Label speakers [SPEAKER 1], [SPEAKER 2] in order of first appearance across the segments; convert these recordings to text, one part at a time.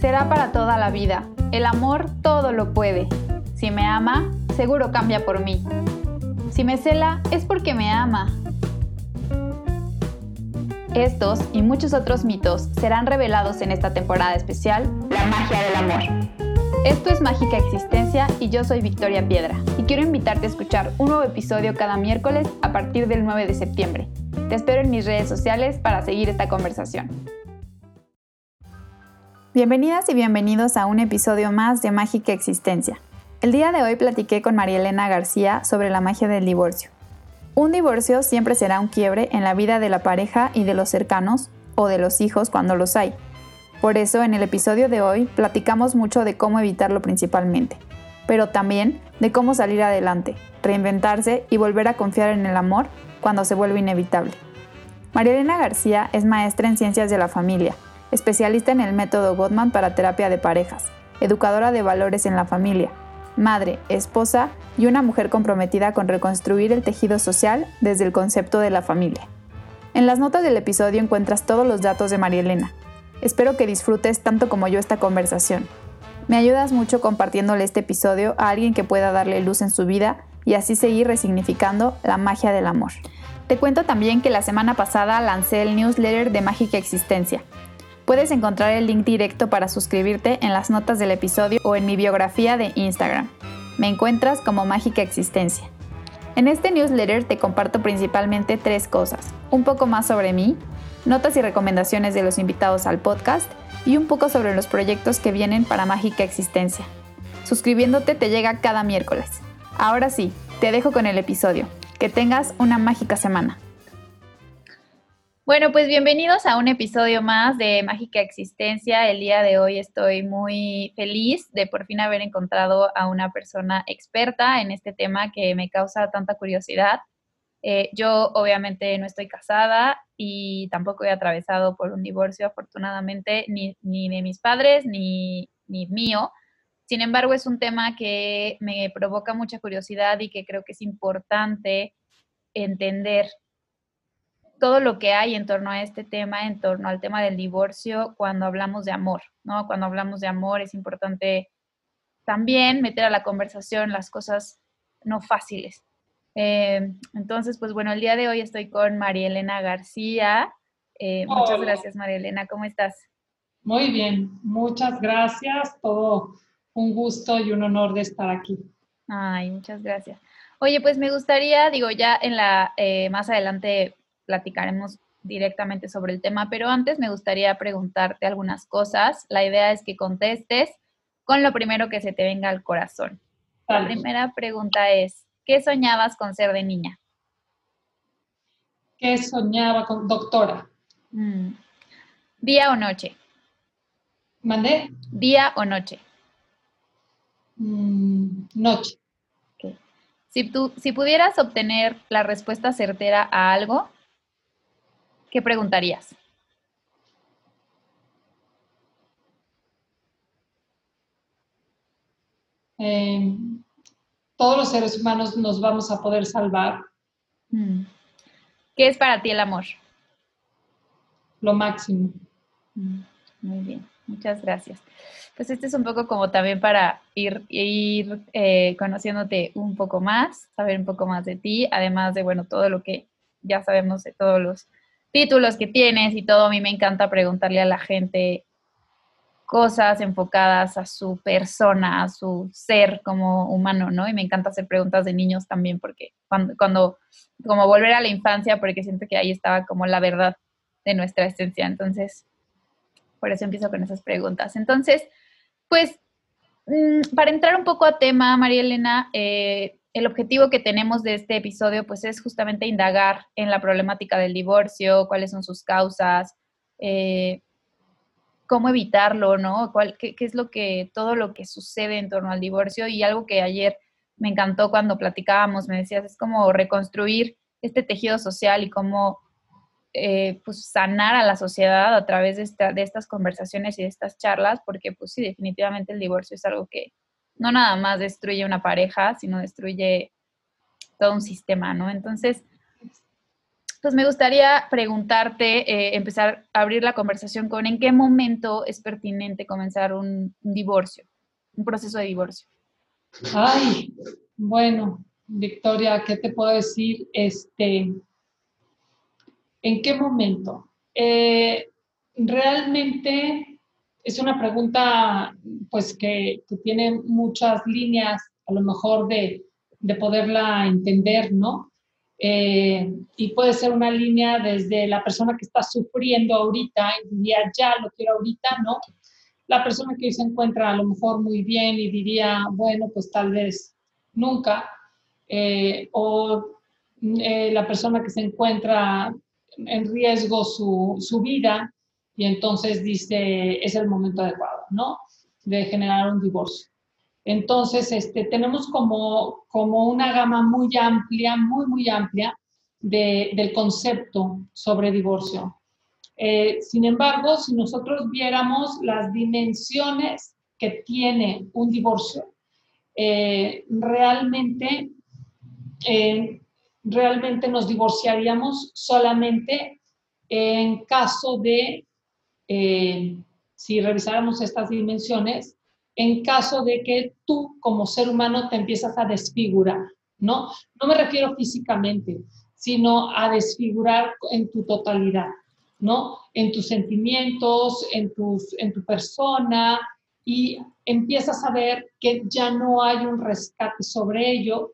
[SPEAKER 1] será para toda la vida. El amor todo lo puede. Si me ama, seguro cambia por mí. Si me cela, es porque me ama. Estos y muchos otros mitos serán revelados en esta temporada especial, La magia del amor. Esto es Mágica Existencia y yo soy Victoria Piedra y quiero invitarte a escuchar un nuevo episodio cada miércoles a partir del 9 de septiembre. Te espero en mis redes sociales para seguir esta conversación. Bienvenidas y bienvenidos a un episodio más de Mágica Existencia. El día de hoy platiqué con María Elena García sobre la magia del divorcio. Un divorcio siempre será un quiebre en la vida de la pareja y de los cercanos o de los hijos cuando los hay. Por eso en el episodio de hoy platicamos mucho de cómo evitarlo principalmente, pero también de cómo salir adelante, reinventarse y volver a confiar en el amor cuando se vuelve inevitable. María Elena García es maestra en ciencias de la familia, especialista en el método Gottman para terapia de parejas, educadora de valores en la familia, madre, esposa y una mujer comprometida con reconstruir el tejido social desde el concepto de la familia. En las notas del episodio encuentras todos los datos de María Elena, Espero que disfrutes tanto como yo esta conversación. Me ayudas mucho compartiéndole este episodio a alguien que pueda darle luz en su vida y así seguir resignificando la magia del amor. Te cuento también que la semana pasada lancé el newsletter de Mágica Existencia. Puedes encontrar el link directo para suscribirte en las notas del episodio o en mi biografía de Instagram. Me encuentras como Mágica Existencia. En este newsletter te comparto principalmente tres cosas. Un poco más sobre mí, notas y recomendaciones de los invitados al podcast y un poco sobre los proyectos que vienen para Mágica Existencia. Suscribiéndote te llega cada miércoles. Ahora sí, te dejo con el episodio. Que tengas una mágica semana. Bueno, pues bienvenidos a un episodio más de Mágica Existencia. El día de hoy estoy muy feliz de por fin haber encontrado a una persona experta en este tema que me causa tanta curiosidad. Eh, yo obviamente no estoy casada y tampoco he atravesado por un divorcio, afortunadamente, ni, de mis padres ni, ni mío. Sin embargo, es un tema que me provoca mucha curiosidad y que creo que es importante entender todo lo que hay en torno a este tema, en torno al tema del divorcio, cuando hablamos de amor, ¿no? Cuando hablamos de amor es importante también meter a la conversación las cosas no fáciles, eh, entonces, pues bueno, el día de hoy estoy con María Elena García. Eh, muchas gracias, María Elena. ¿Cómo estás?
[SPEAKER 2] Muy bien, muchas gracias. Todo un gusto y un honor de estar aquí.
[SPEAKER 1] Ay, muchas gracias. Oye, pues me gustaría, digo, ya en la, eh, más adelante platicaremos directamente sobre el tema, pero antes me gustaría preguntarte algunas cosas. La idea es que contestes con lo primero que se te venga al corazón. La primera pregunta es, ¿Qué soñabas con ser de niña?
[SPEAKER 2] ¿Qué soñaba con doctora?
[SPEAKER 1] Mm. ¿Día o noche?
[SPEAKER 2] ¿Mandé?
[SPEAKER 1] ¿Día o noche?
[SPEAKER 2] Mm, noche.
[SPEAKER 1] Si, tú, si pudieras obtener la respuesta certera a algo, ¿qué preguntarías?
[SPEAKER 2] Eh, todos los seres humanos nos vamos a poder salvar.
[SPEAKER 1] Mm. ¿Qué es para ti el amor?
[SPEAKER 2] Lo máximo.
[SPEAKER 1] Mm, muy bien, muchas gracias. Pues este es un poco como también para ir, ir eh, conociéndote un poco más, saber un poco más de ti, además de, bueno, todo lo que ya sabemos de todos los títulos que tienes y todo. A mí me encanta preguntarle a la gente cosas enfocadas a su persona, a su ser como humano, ¿no? Y me encanta hacer preguntas de niños también porque cuando, cuando como volver a la infancia, porque siento que ahí estaba como la verdad de nuestra esencia. Entonces, por eso empiezo con esas preguntas. Entonces, pues, mm, para entrar un poco a tema, María Elena, eh, el objetivo que tenemos de este episodio, pues, es justamente indagar en la problemática del divorcio, cuáles son sus causas, eh, cómo evitarlo, ¿no? ¿Cuál, qué, es lo que, todo lo que sucede en torno al divorcio? Y algo que ayer me encantó cuando platicábamos, me decías, es como reconstruir este tejido social y cómo eh, pues sanar a la sociedad a través de, de estas conversaciones y de estas charlas, porque pues sí, definitivamente el divorcio es algo que no nada más destruye una pareja, sino destruye todo un sistema, ¿no? Entonces, Pues me gustaría preguntarte, eh, empezar a abrir la conversación con en qué momento es pertinente comenzar un, divorcio, un proceso de divorcio.
[SPEAKER 2] Ay, bueno, Victoria, ¿qué te puedo decir? Este, ¿En qué momento? Eh, realmente es una pregunta pues que, tiene muchas líneas a lo mejor de, de poderla entender, ¿no? Eh, y puede ser una línea desde la persona que está sufriendo ahorita y diría, ya lo quiero ahorita, ¿no? La persona que se encuentra a lo mejor muy bien y diría, bueno, pues tal vez nunca. Eh, o eh, la persona que se encuentra en riesgo su, su, vida y entonces dice, es el momento adecuado, ¿no? De generar un divorcio. Entonces, este, tenemos como, como una gama muy amplia, muy, muy amplia del concepto sobre divorcio. Eh, sin embargo, si nosotros viéramos las dimensiones que tiene un divorcio, eh, realmente, eh, realmente nos divorciaríamos solamente en caso de, si revisáramos estas dimensiones, en caso de que tú como ser humano te empiezas a desfigurar, ¿no? No me refiero físicamente, sino a desfigurar en tu totalidad, ¿no? En tus sentimientos, en, tus, en tu persona, y empiezas a ver que ya no hay un rescate sobre ello.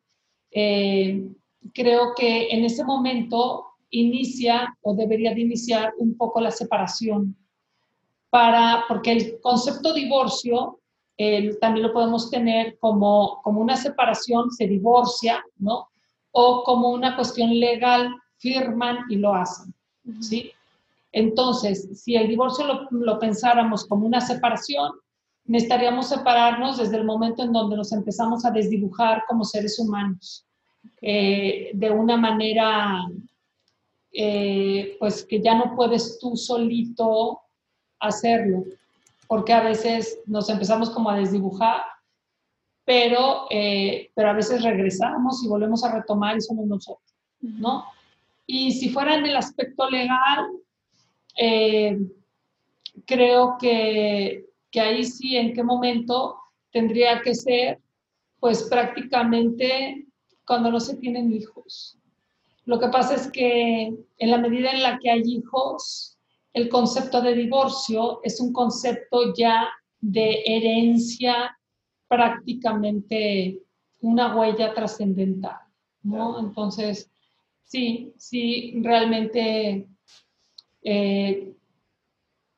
[SPEAKER 2] Eh, creo que en ese momento inicia o debería de iniciar un poco la separación, para, porque el concepto divorcio también lo podemos tener como, como una separación, se divorcia, ¿no? O como una cuestión legal, firman y lo hacen, ¿sí? Entonces, si el divorcio lo, lo pensáramos como una separación, necesitaríamos separarnos desde el momento en donde nos empezamos a desdibujar como seres humanos, eh, de una manera, eh, pues que ya no puedes tú solito hacerlo porque a veces nos empezamos como a desdibujar, pero, eh, pero a veces regresamos y volvemos a retomar y somos nosotros, ¿no? Y si fuera en el aspecto legal, eh, creo que, que ahí sí, en qué momento tendría que ser, pues prácticamente cuando no se tienen hijos. Lo que pasa es que en la medida en la que hay hijos, el concepto de divorcio es un concepto ya de herencia prácticamente una huella trascendental, ¿no? Entonces, sí, sí, realmente eh,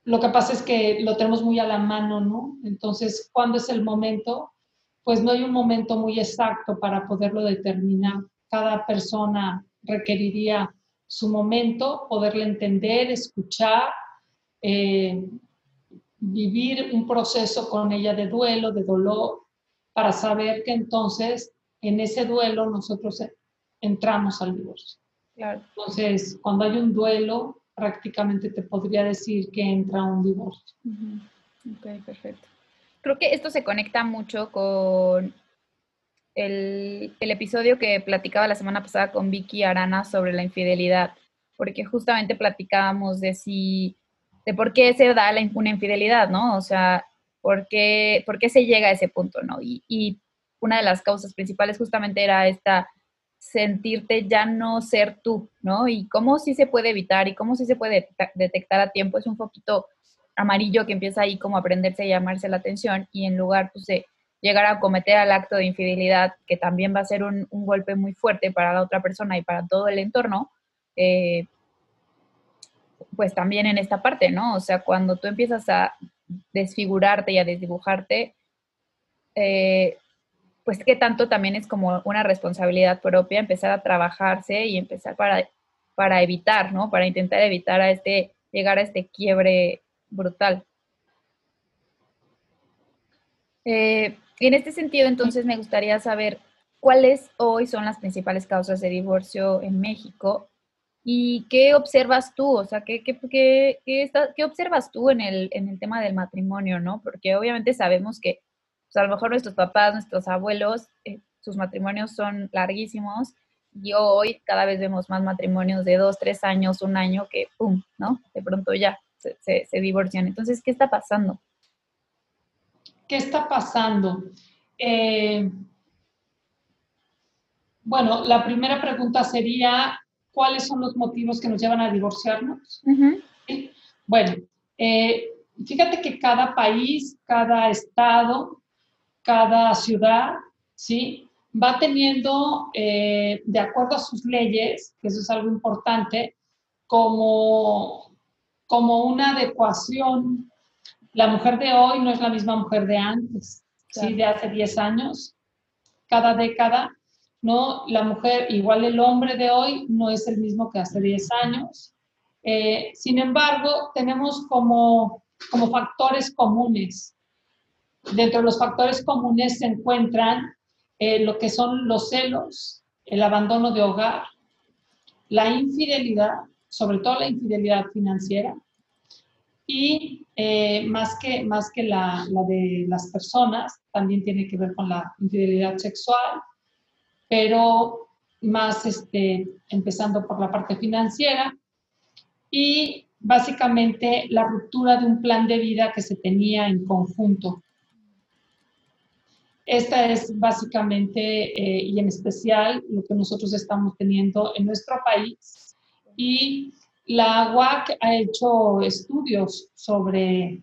[SPEAKER 2] lo que pasa es que lo tenemos muy a la mano, ¿no? Entonces, ¿cuándo es el momento? Pues no hay un momento muy exacto para poderlo determinar. Cada persona requeriría su momento, poderle entender, escuchar, eh, vivir un proceso con ella de duelo, de dolor, para saber que entonces en ese duelo nosotros entramos al divorcio. Entonces, cuando hay un duelo, prácticamente te podría decir que entra un divorcio.
[SPEAKER 1] Ok, perfecto. Creo que esto se conecta mucho con el, episodio que platicaba la semana pasada con Vicky Arana sobre la infidelidad, porque justamente platicábamos de si, de por qué se da una infidelidad, ¿no? O sea, ¿por qué, por qué se llega a ese punto, ¿no? Y, y una de las causas principales justamente era esta sentirte ya no ser tú, ¿no? Y cómo sí se puede evitar y cómo sí se puede detectar a tiempo es un poquito amarillo que empieza ahí como a prenderse y llamarse la atención y en lugar pues, de llegar a cometer el acto de infidelidad, que también va a ser un, golpe muy fuerte para la otra persona y para todo el entorno, eh, pues también en esta parte, ¿no? O sea, cuando tú empiezas a desfigurarte y a desdibujarte, eh, pues que tanto también es como una responsabilidad propia empezar a trabajarse y empezar para, para evitar, ¿no? Para intentar evitar a este, llegar a este quiebre brutal. Eh, en este sentido, entonces, me gustaría saber cuáles hoy son las principales causas de divorcio en México y qué observas tú, o sea, qué, qué, qué, qué observas tú en el, en el tema del matrimonio, ¿no? Porque obviamente sabemos que pues, a lo mejor nuestros papás, nuestros abuelos, eh, sus matrimonios son larguísimos y hoy cada vez vemos más matrimonios de dos, tres años, un año que, ¡pum!, ¿no? De pronto ya se, divorcian. Entonces, ¿qué está pasando?
[SPEAKER 2] ¿Qué está pasando? Eh, bueno, la primera pregunta sería, ¿cuáles son los motivos que nos llevan a divorciarnos? Bueno, eh, fíjate que cada país, cada estado, cada ciudad, ¿sí? Va teniendo, eh, de acuerdo a sus leyes, que eso es algo importante, como, como una adecuación. La mujer de hoy no es la misma mujer de antes, ¿sí? De hace 10 años. Cada década, ¿no? La mujer, igual el hombre de hoy, no es el mismo que hace 10 años. Eh, sin embargo, tenemos como, como factores comunes. Dentro de los factores comunes se encuentran eh, lo que son los celos, el abandono de hogar, la infidelidad, sobre todo la infidelidad financiera, y eh, más que, más que la, la, de las personas, también tiene que ver con la infidelidad sexual, pero más este, empezando por la parte financiera, y básicamente la ruptura de un plan de vida que se tenía en conjunto. Esta es básicamente eh, y en especial lo que nosotros estamos teniendo en nuestro país y la UAC ha hecho estudios sobre,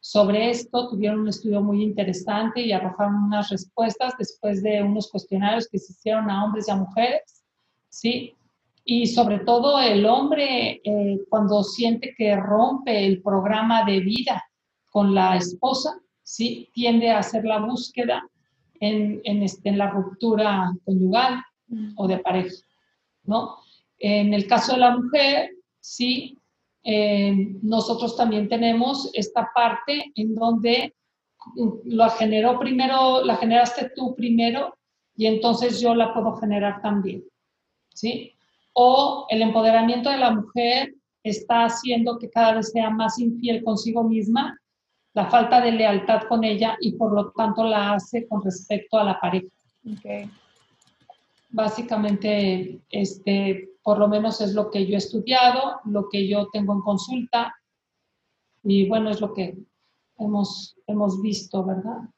[SPEAKER 2] sobre esto, tuvieron un estudio muy interesante y arrojaron unas respuestas después de unos cuestionarios que se hicieron a hombres y a mujeres, ¿sí? Y sobre todo el hombre eh, cuando siente que rompe el programa de vida con la esposa, ¿sí? tiende a hacer la búsqueda en, en, este, en la ruptura conyugal o de pareja. ¿no? En el caso de la mujer, sí, eh, nosotros también tenemos esta parte en donde lo generó primero, la generaste tú primero y entonces yo la puedo generar también. ¿sí? o el empoderamiento de la mujer está haciendo que cada vez sea más infiel consigo misma, la falta de lealtad con ella y por lo tanto la hace con respecto a la pareja. Básicamente, este, por lo menos es lo que yo he estudiado, lo que yo tengo en consulta y bueno, es lo que hemos, hemos visto, ¿verdad?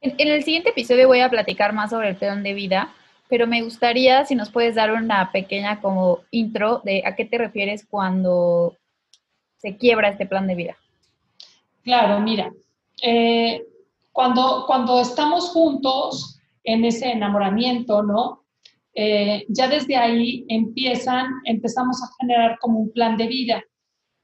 [SPEAKER 1] En, en el siguiente episodio voy a platicar más sobre el plan de vida, pero me gustaría si nos puedes dar una pequeña como intro de a qué te refieres cuando se quiebra este plan de vida.
[SPEAKER 2] Claro, mira, eh, cuando, cuando estamos juntos en ese enamoramiento, ¿no? Eh, ya desde ahí empiezan, empezamos a generar como un plan de vida.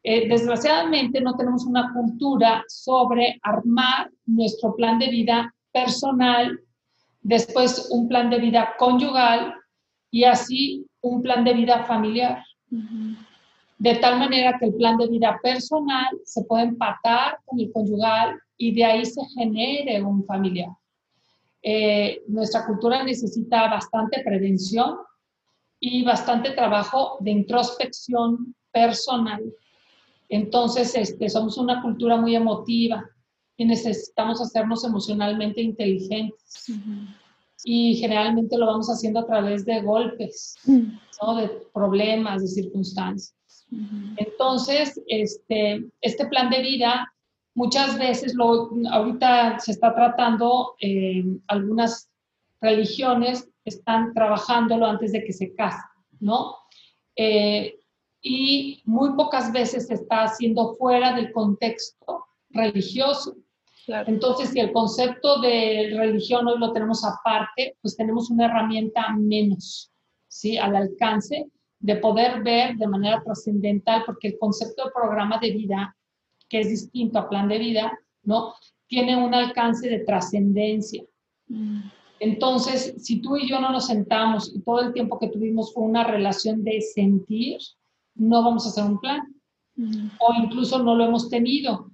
[SPEAKER 2] Eh, desgraciadamente no tenemos una cultura sobre armar nuestro plan de vida personal después un plan de vida conyugal y así un plan de vida familiar. De tal manera que el plan de vida personal se puede empatar con el conyugal y de ahí se genere un familiar. Eh, nuestra cultura necesita bastante prevención y bastante trabajo de introspección personal. Entonces, este, somos una cultura muy emotiva y necesitamos hacernos emocionalmente inteligentes. Y generalmente lo vamos haciendo a través de golpes, ¿no? de problemas, de circunstancias. Entonces, este, este plan de vida muchas veces lo, ahorita se está tratando, en algunas religiones están trabajándolo antes de que se casen, ¿no? Eh, y muy pocas veces se está haciendo fuera del contexto religioso. Entonces, si el concepto de religión hoy lo tenemos aparte, pues tenemos una herramienta menos, ¿sí? Al alcance de poder ver de manera trascendental, porque el concepto de programa de vida, que es distinto a plan de vida, ¿no? Tiene un alcance de trascendencia. Mm. Entonces, si tú y yo no nos sentamos y todo el tiempo que tuvimos fue una relación de sentir, no vamos a hacer un plan. Mm. O incluso no lo hemos tenido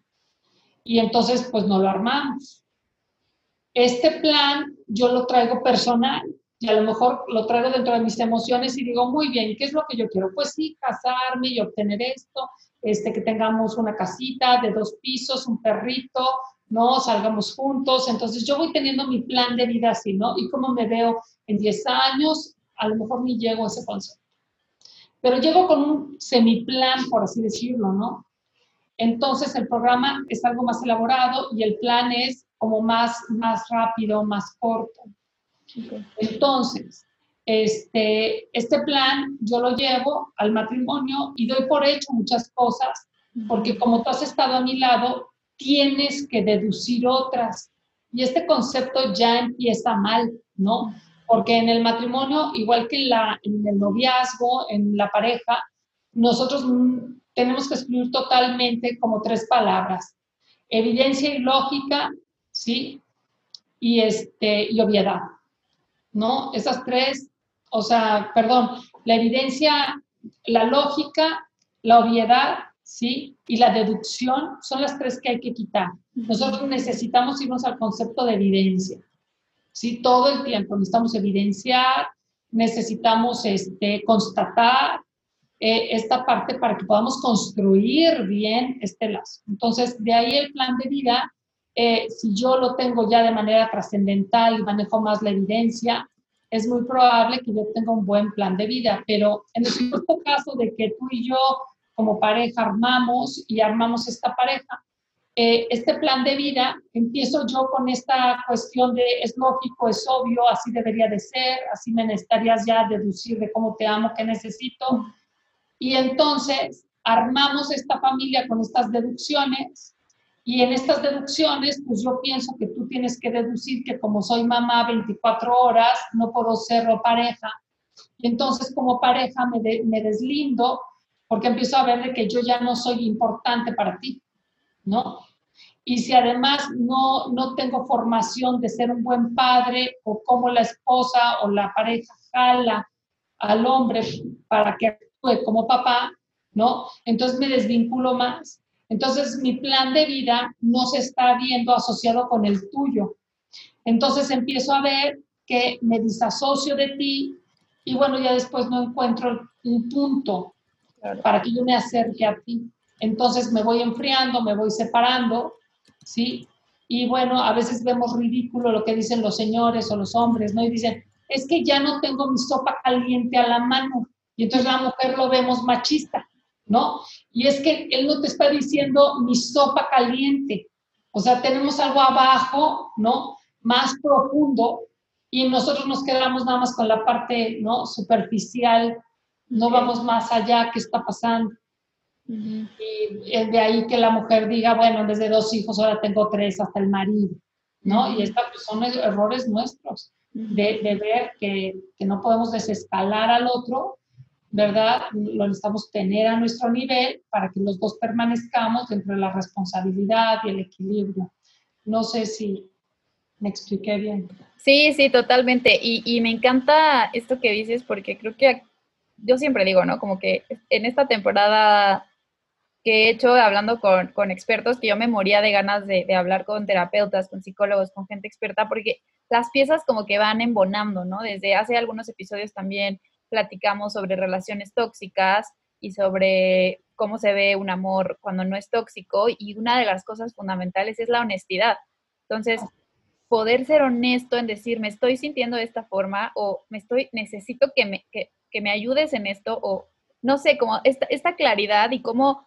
[SPEAKER 2] y entonces pues no lo armamos. Este plan yo lo traigo personal y a lo mejor lo traigo dentro de mis emociones y digo, muy bien, ¿qué es lo que yo quiero? Pues sí, casarme y obtener esto, este, que tengamos una casita de dos pisos, un perrito, ¿no? Salgamos juntos. Entonces yo voy teniendo mi plan de vida así, ¿no? Y cómo me veo en 10 años a lo mejor ni llego a ese concepto. Pero llego con un semiplan, por así decirlo, ¿no? Entonces el programa es algo más elaborado y el plan es como más, más rápido, más corto. Entonces, este, este plan yo lo llevo al matrimonio y doy por hecho muchas cosas, porque como tú has estado a mi lado, tienes que deducir otras. Y este concepto ya empieza mal, ¿no? Porque en el matrimonio, igual que en, la, en el noviazgo, en la pareja, nosotros tenemos que excluir totalmente como tres palabras. Evidencia y lógica, ¿sí? Y, este, y obviedad, ¿no? Esas tres, o sea, perdón, la evidencia, la lógica, la obviedad, ¿sí? Y la deducción son las tres que hay que quitar. Nosotros necesitamos irnos al concepto de evidencia, ¿sí? Todo el tiempo necesitamos evidenciar, necesitamos este, constatar, eh, esta parte para que podamos construir bien este lazo. Entonces, de ahí el plan de vida, eh, si yo lo tengo ya de manera trascendental y manejo más la evidencia, es muy probable que yo tenga un buen plan de vida, pero en el supuesto caso de que tú y yo como pareja armamos y armamos esta pareja, eh, este plan de vida, empiezo yo con esta cuestión de es lógico, es obvio, así debería de ser, así me necesitarías ya deducir de cómo te amo, qué necesito, y entonces armamos esta familia con estas deducciones y en estas deducciones, pues yo pienso que tú tienes que deducir que como soy mamá 24 horas, no puedo ser pareja. Y entonces como pareja me, deslindo porque empiezo a ver de que yo ya no soy importante para ti, ¿no? Y si además no, no tengo formación de ser un buen padre o como la esposa o la pareja jala al hombre para que como papá, ¿no? Entonces me desvinculo más. Entonces mi plan de vida no se está viendo asociado con el tuyo. Entonces empiezo a ver que me disasocio de ti y bueno, ya después no encuentro un punto para que yo me acerque a ti. Entonces me voy enfriando, me voy separando, ¿sí? Y bueno, a veces vemos ridículo lo que dicen los señores o los hombres, ¿no? Y dicen, es que ya no tengo mi sopa caliente a la mano. Y entonces la mujer lo vemos machista, ¿no? Y es que él no te está diciendo mi sopa caliente. O sea, tenemos algo abajo, ¿no? Más profundo y nosotros nos quedamos nada más con la parte, ¿no? Superficial, no vamos más allá, ¿qué está pasando? Y es de ahí que la mujer diga, bueno, desde dos hijos ahora tengo tres hasta el marido, ¿no? Y estos pues, son errores nuestros de, de ver que, que, no podemos desescalar al otro ¿verdad? Lo necesitamos tener a nuestro nivel para que los dos permanezcamos dentro de la responsabilidad y el equilibrio. No sé si me expliqué bien.
[SPEAKER 1] Sí, sí, totalmente. Y, me encanta esto que dices porque creo que yo siempre digo, ¿no? Como que en esta temporada que he hecho hablando con, con expertos, que yo me moría de ganas de, de, hablar con terapeutas, con psicólogos, con gente experta, porque las piezas como que van embonando, ¿no? Desde hace algunos episodios también platicamos sobre relaciones tóxicas y sobre cómo se ve un amor cuando no es tóxico y una de las cosas fundamentales es la honestidad. Entonces, poder ser honesto en decir, me estoy sintiendo de esta forma o me estoy, necesito que me, que, me ayudes en esto o no sé, como esta, esta claridad y cómo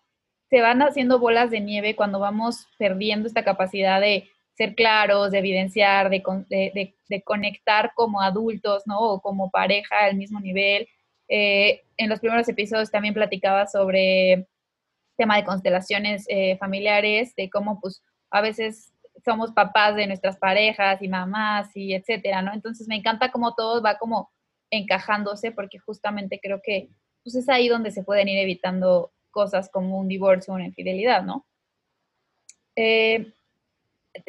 [SPEAKER 1] se van haciendo bolas de nieve cuando vamos perdiendo esta capacidad de ser claros, de evidenciar, de, de, conectar como adultos, ¿no? O como pareja al mismo nivel. Eh, en los primeros episodios también platicaba sobre tema de constelaciones eh, familiares, de cómo pues a veces somos papás de nuestras parejas y mamás y etcétera, ¿no? Entonces me encanta cómo todo va como encajándose porque justamente creo que pues es ahí donde se pueden ir evitando cosas como un divorcio o una infidelidad, ¿no? Eh,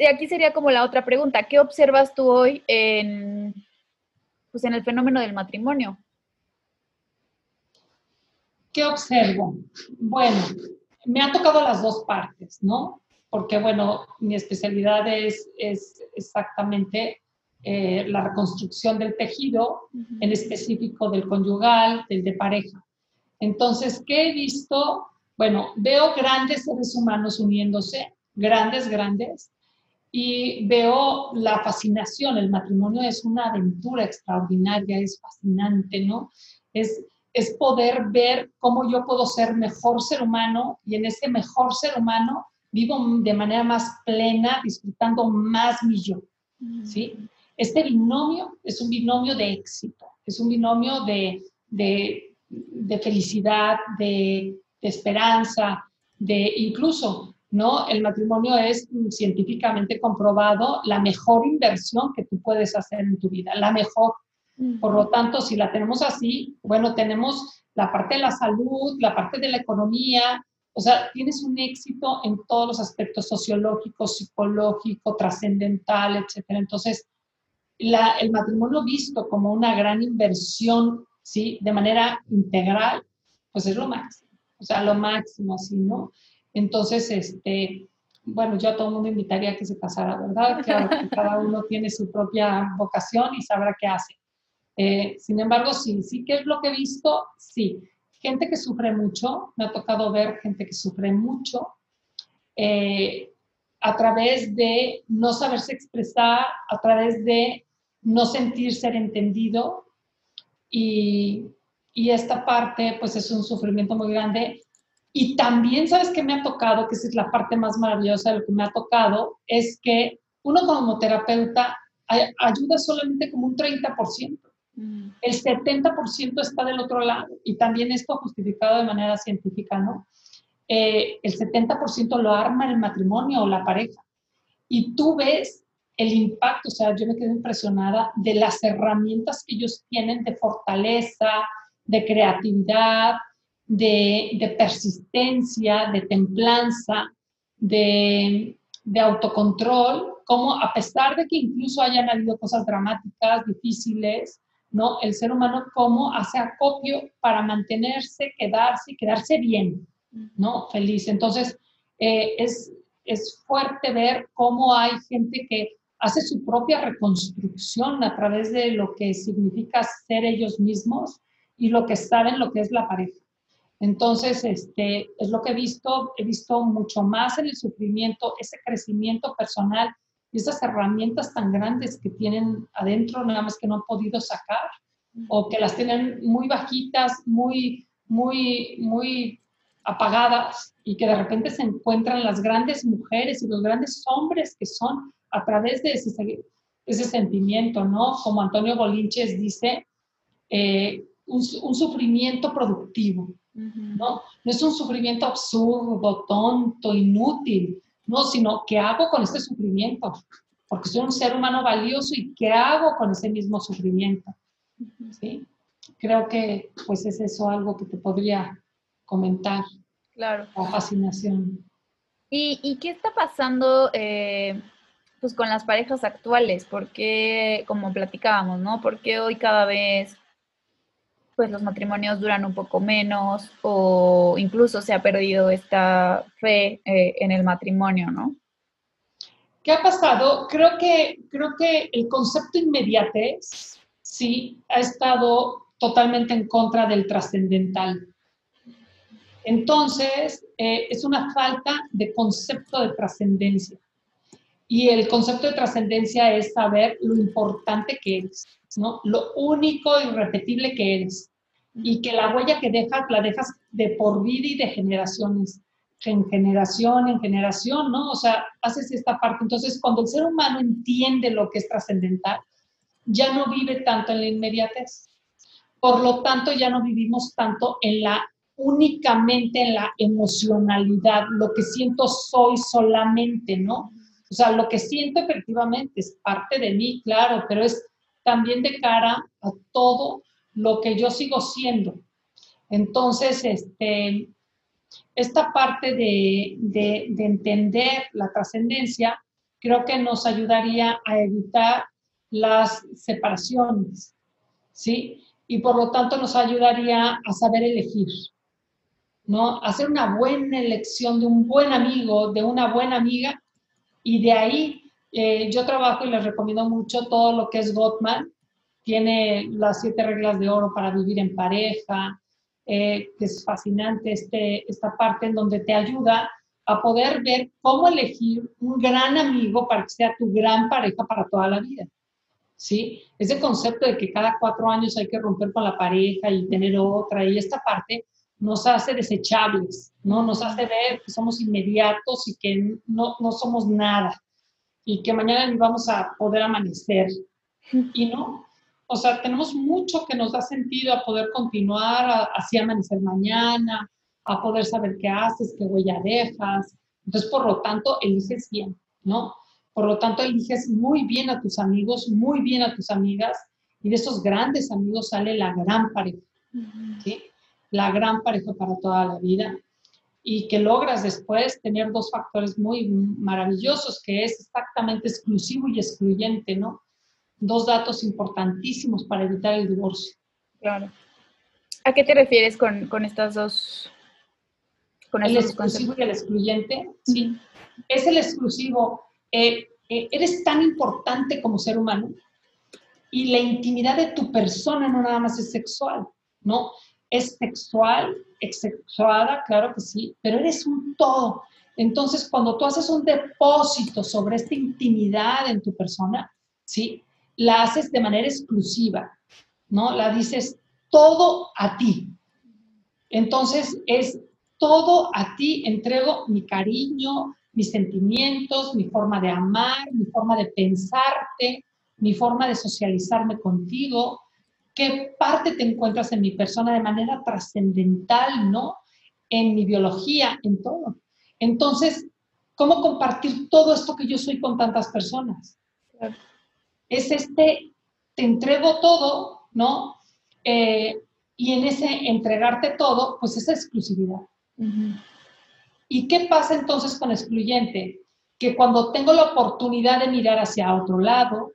[SPEAKER 1] aquí sería como la otra pregunta. ¿Qué observas tú hoy en, pues en el fenómeno del matrimonio?
[SPEAKER 2] ¿Qué observo? Bueno, me ha tocado las dos partes, ¿no? Porque, bueno, mi especialidad es, es exactamente eh, la reconstrucción del tejido, en específico del conyugal, del de pareja. Entonces, ¿qué he visto? Bueno, veo grandes seres humanos uniéndose, grandes, grandes, y veo la fascinación. El matrimonio es una aventura extraordinaria, es fascinante, ¿no? Es, es poder ver cómo yo puedo ser mejor ser humano y en ese mejor ser humano vivo de manera más plena, disfrutando más mi yo, ¿sí? Este binomio es un binomio de éxito, es un binomio de, de, de felicidad, de, de esperanza, de incluso ¿no? El matrimonio es científicamente comprobado la mejor inversión que tú puedes hacer en tu vida, la mejor. Por lo tanto, si la tenemos así, bueno, tenemos la parte de la salud, la parte de la economía, o sea, tienes un éxito en todos los aspectos sociológicos, psicológico, trascendental, etcétera. Entonces, el matrimonio visto como una gran inversión, ¿sí? De manera integral, pues es lo máximo. O sea, lo máximo, ¿sí? ¿no? Entonces, este, bueno, yo a todo el mundo invitaría a que se casara, ¿verdad? Claro que cada uno tiene su propia vocación y sabrá qué hace. Eh, sin embargo, sí, sí que es lo que he visto, sí. Gente que sufre mucho, me ha tocado ver gente que sufre mucho eh, a través de no saberse expresar, a través de no sentir ser entendido y, y esta parte pues es un sufrimiento muy grande y también, ¿sabes qué me ha tocado? Que esa es la parte más maravillosa de lo que me ha tocado, es que uno como terapeuta ayuda solamente como un 30%. Mm. El 70% está del otro lado. Y también esto justificado de manera científica, ¿no? Eh, el 70% lo arma el matrimonio o la pareja. Y tú ves el impacto, o sea, yo me quedo impresionada de las herramientas que ellos tienen de fortaleza, de creatividad, de, persistencia, de templanza, de, autocontrol, como a pesar de que incluso hayan habido cosas dramáticas, difíciles, ¿no? El ser humano como hace acopio para mantenerse, quedarse quedarse bien, ¿no? Feliz. Entonces, eh, es, es fuerte ver cómo hay gente que hace su propia reconstrucción a través de lo que significa ser ellos mismos y lo que saben lo que es la pareja. Entonces, este, es lo que he visto, he visto mucho más en el sufrimiento, ese crecimiento personal y esas herramientas tan grandes que tienen adentro, nada más que no han podido sacar, o que las tienen muy bajitas, muy, muy, muy apagadas, y que de repente se encuentran las grandes mujeres y los grandes hombres que son a través de ese, sentimiento, ¿no? Como Antonio Bolinches dice, eh, un sufrimiento productivo. ¿No? No es un sufrimiento absurdo, tonto, inútil, no, sino ¿qué hago con este sufrimiento? Porque soy un ser humano valioso y ¿qué hago con ese mismo sufrimiento? ¿Sí? Creo que pues es eso algo que te podría comentar.
[SPEAKER 1] Claro.
[SPEAKER 2] La fascinación.
[SPEAKER 1] ¿Y, qué está pasando eh, pues con las parejas actuales? Porque, como platicábamos, ¿no? Porque hoy cada vez pues los matrimonios duran un poco menos o incluso se ha perdido esta fe eh, en el matrimonio, ¿no?
[SPEAKER 2] ¿Qué ha pasado? Creo que, creo que el concepto inmediatez sí ha estado totalmente en contra del trascendental. Entonces, eh, es una falta de concepto de trascendencia. Y el concepto de trascendencia es saber lo importante que eres, ¿no? Lo único y irrepetible que eres. Y que la huella que dejas, la dejas de por vida y de generaciones, en generación, en generación, ¿no? O sea, haces esta parte. Entonces, cuando el ser humano entiende lo que es trascendental, ya no vive tanto en la inmediatez. Por lo tanto, ya no vivimos tanto en la únicamente en la emocionalidad, lo que siento soy solamente, ¿no? O sea, lo que siento efectivamente es parte de mí, claro, pero es también de cara a todo lo que yo sigo siendo. Entonces, este, esta parte de, de, entender la trascendencia creo que nos ayudaría a evitar las separaciones, ¿sí? Y por lo tanto nos ayudaría a saber elegir, ¿no? Hacer una buena elección de un buen amigo, de una buena amiga y de ahí eh, yo trabajo y les recomiendo mucho todo lo que es Gottman. Tiene las siete reglas de oro para vivir en pareja, eh, que es fascinante este, esta parte en donde te ayuda a poder ver cómo elegir un gran amigo para que sea tu gran pareja para toda la vida. ¿Sí? Ese concepto de que cada cuatro años hay que romper con la pareja y tener otra, y esta parte nos hace desechables, ¿no? Nos hace ver que somos inmediatos y que no, no somos nada, y que mañana ni vamos a poder amanecer. Y no, o sea, tenemos mucho que nos da sentido a poder continuar, así amanecer mañana, a poder saber qué haces, qué huella dejas. Entonces, por lo tanto, eliges bien, ¿no? Por lo tanto, eliges muy bien a tus amigos, muy bien a tus amigas, y de esos grandes amigos sale la gran pareja, ¿sí? La gran pareja para toda la vida. Y que logras después tener dos factores muy maravillosos, que es exactamente exclusivo y excluyente, ¿no? Dos datos importantísimos para evitar el divorcio.
[SPEAKER 1] Claro. ¿A qué te refieres con, con estas dos
[SPEAKER 2] el exclusivo y el excluyente, sí. Es el exclusivo. Eh, eh, eres tan importante como ser humano y la intimidad de tu persona no nada más es sexual, ¿no? Es sexual, exsexuada, claro que sí, pero eres un todo. Entonces, cuando tú haces un depósito sobre esta intimidad en tu persona, ¿sí? La haces de manera exclusiva, ¿no? La dices todo a ti. Entonces, es todo a ti entrego mi cariño, mis sentimientos, mi forma de amar, mi forma de pensarte, mi forma de socializarme contigo, qué parte te encuentras en mi persona de manera trascendental, ¿no? En mi biología, en todo. Entonces, ¿cómo compartir todo esto que yo soy con tantas personas? Es este, te entrego todo, ¿no? Eh, y en ese entregarte todo, pues esa exclusividad. ¿Y qué pasa entonces con excluyente? Que cuando tengo la oportunidad de mirar hacia otro lado,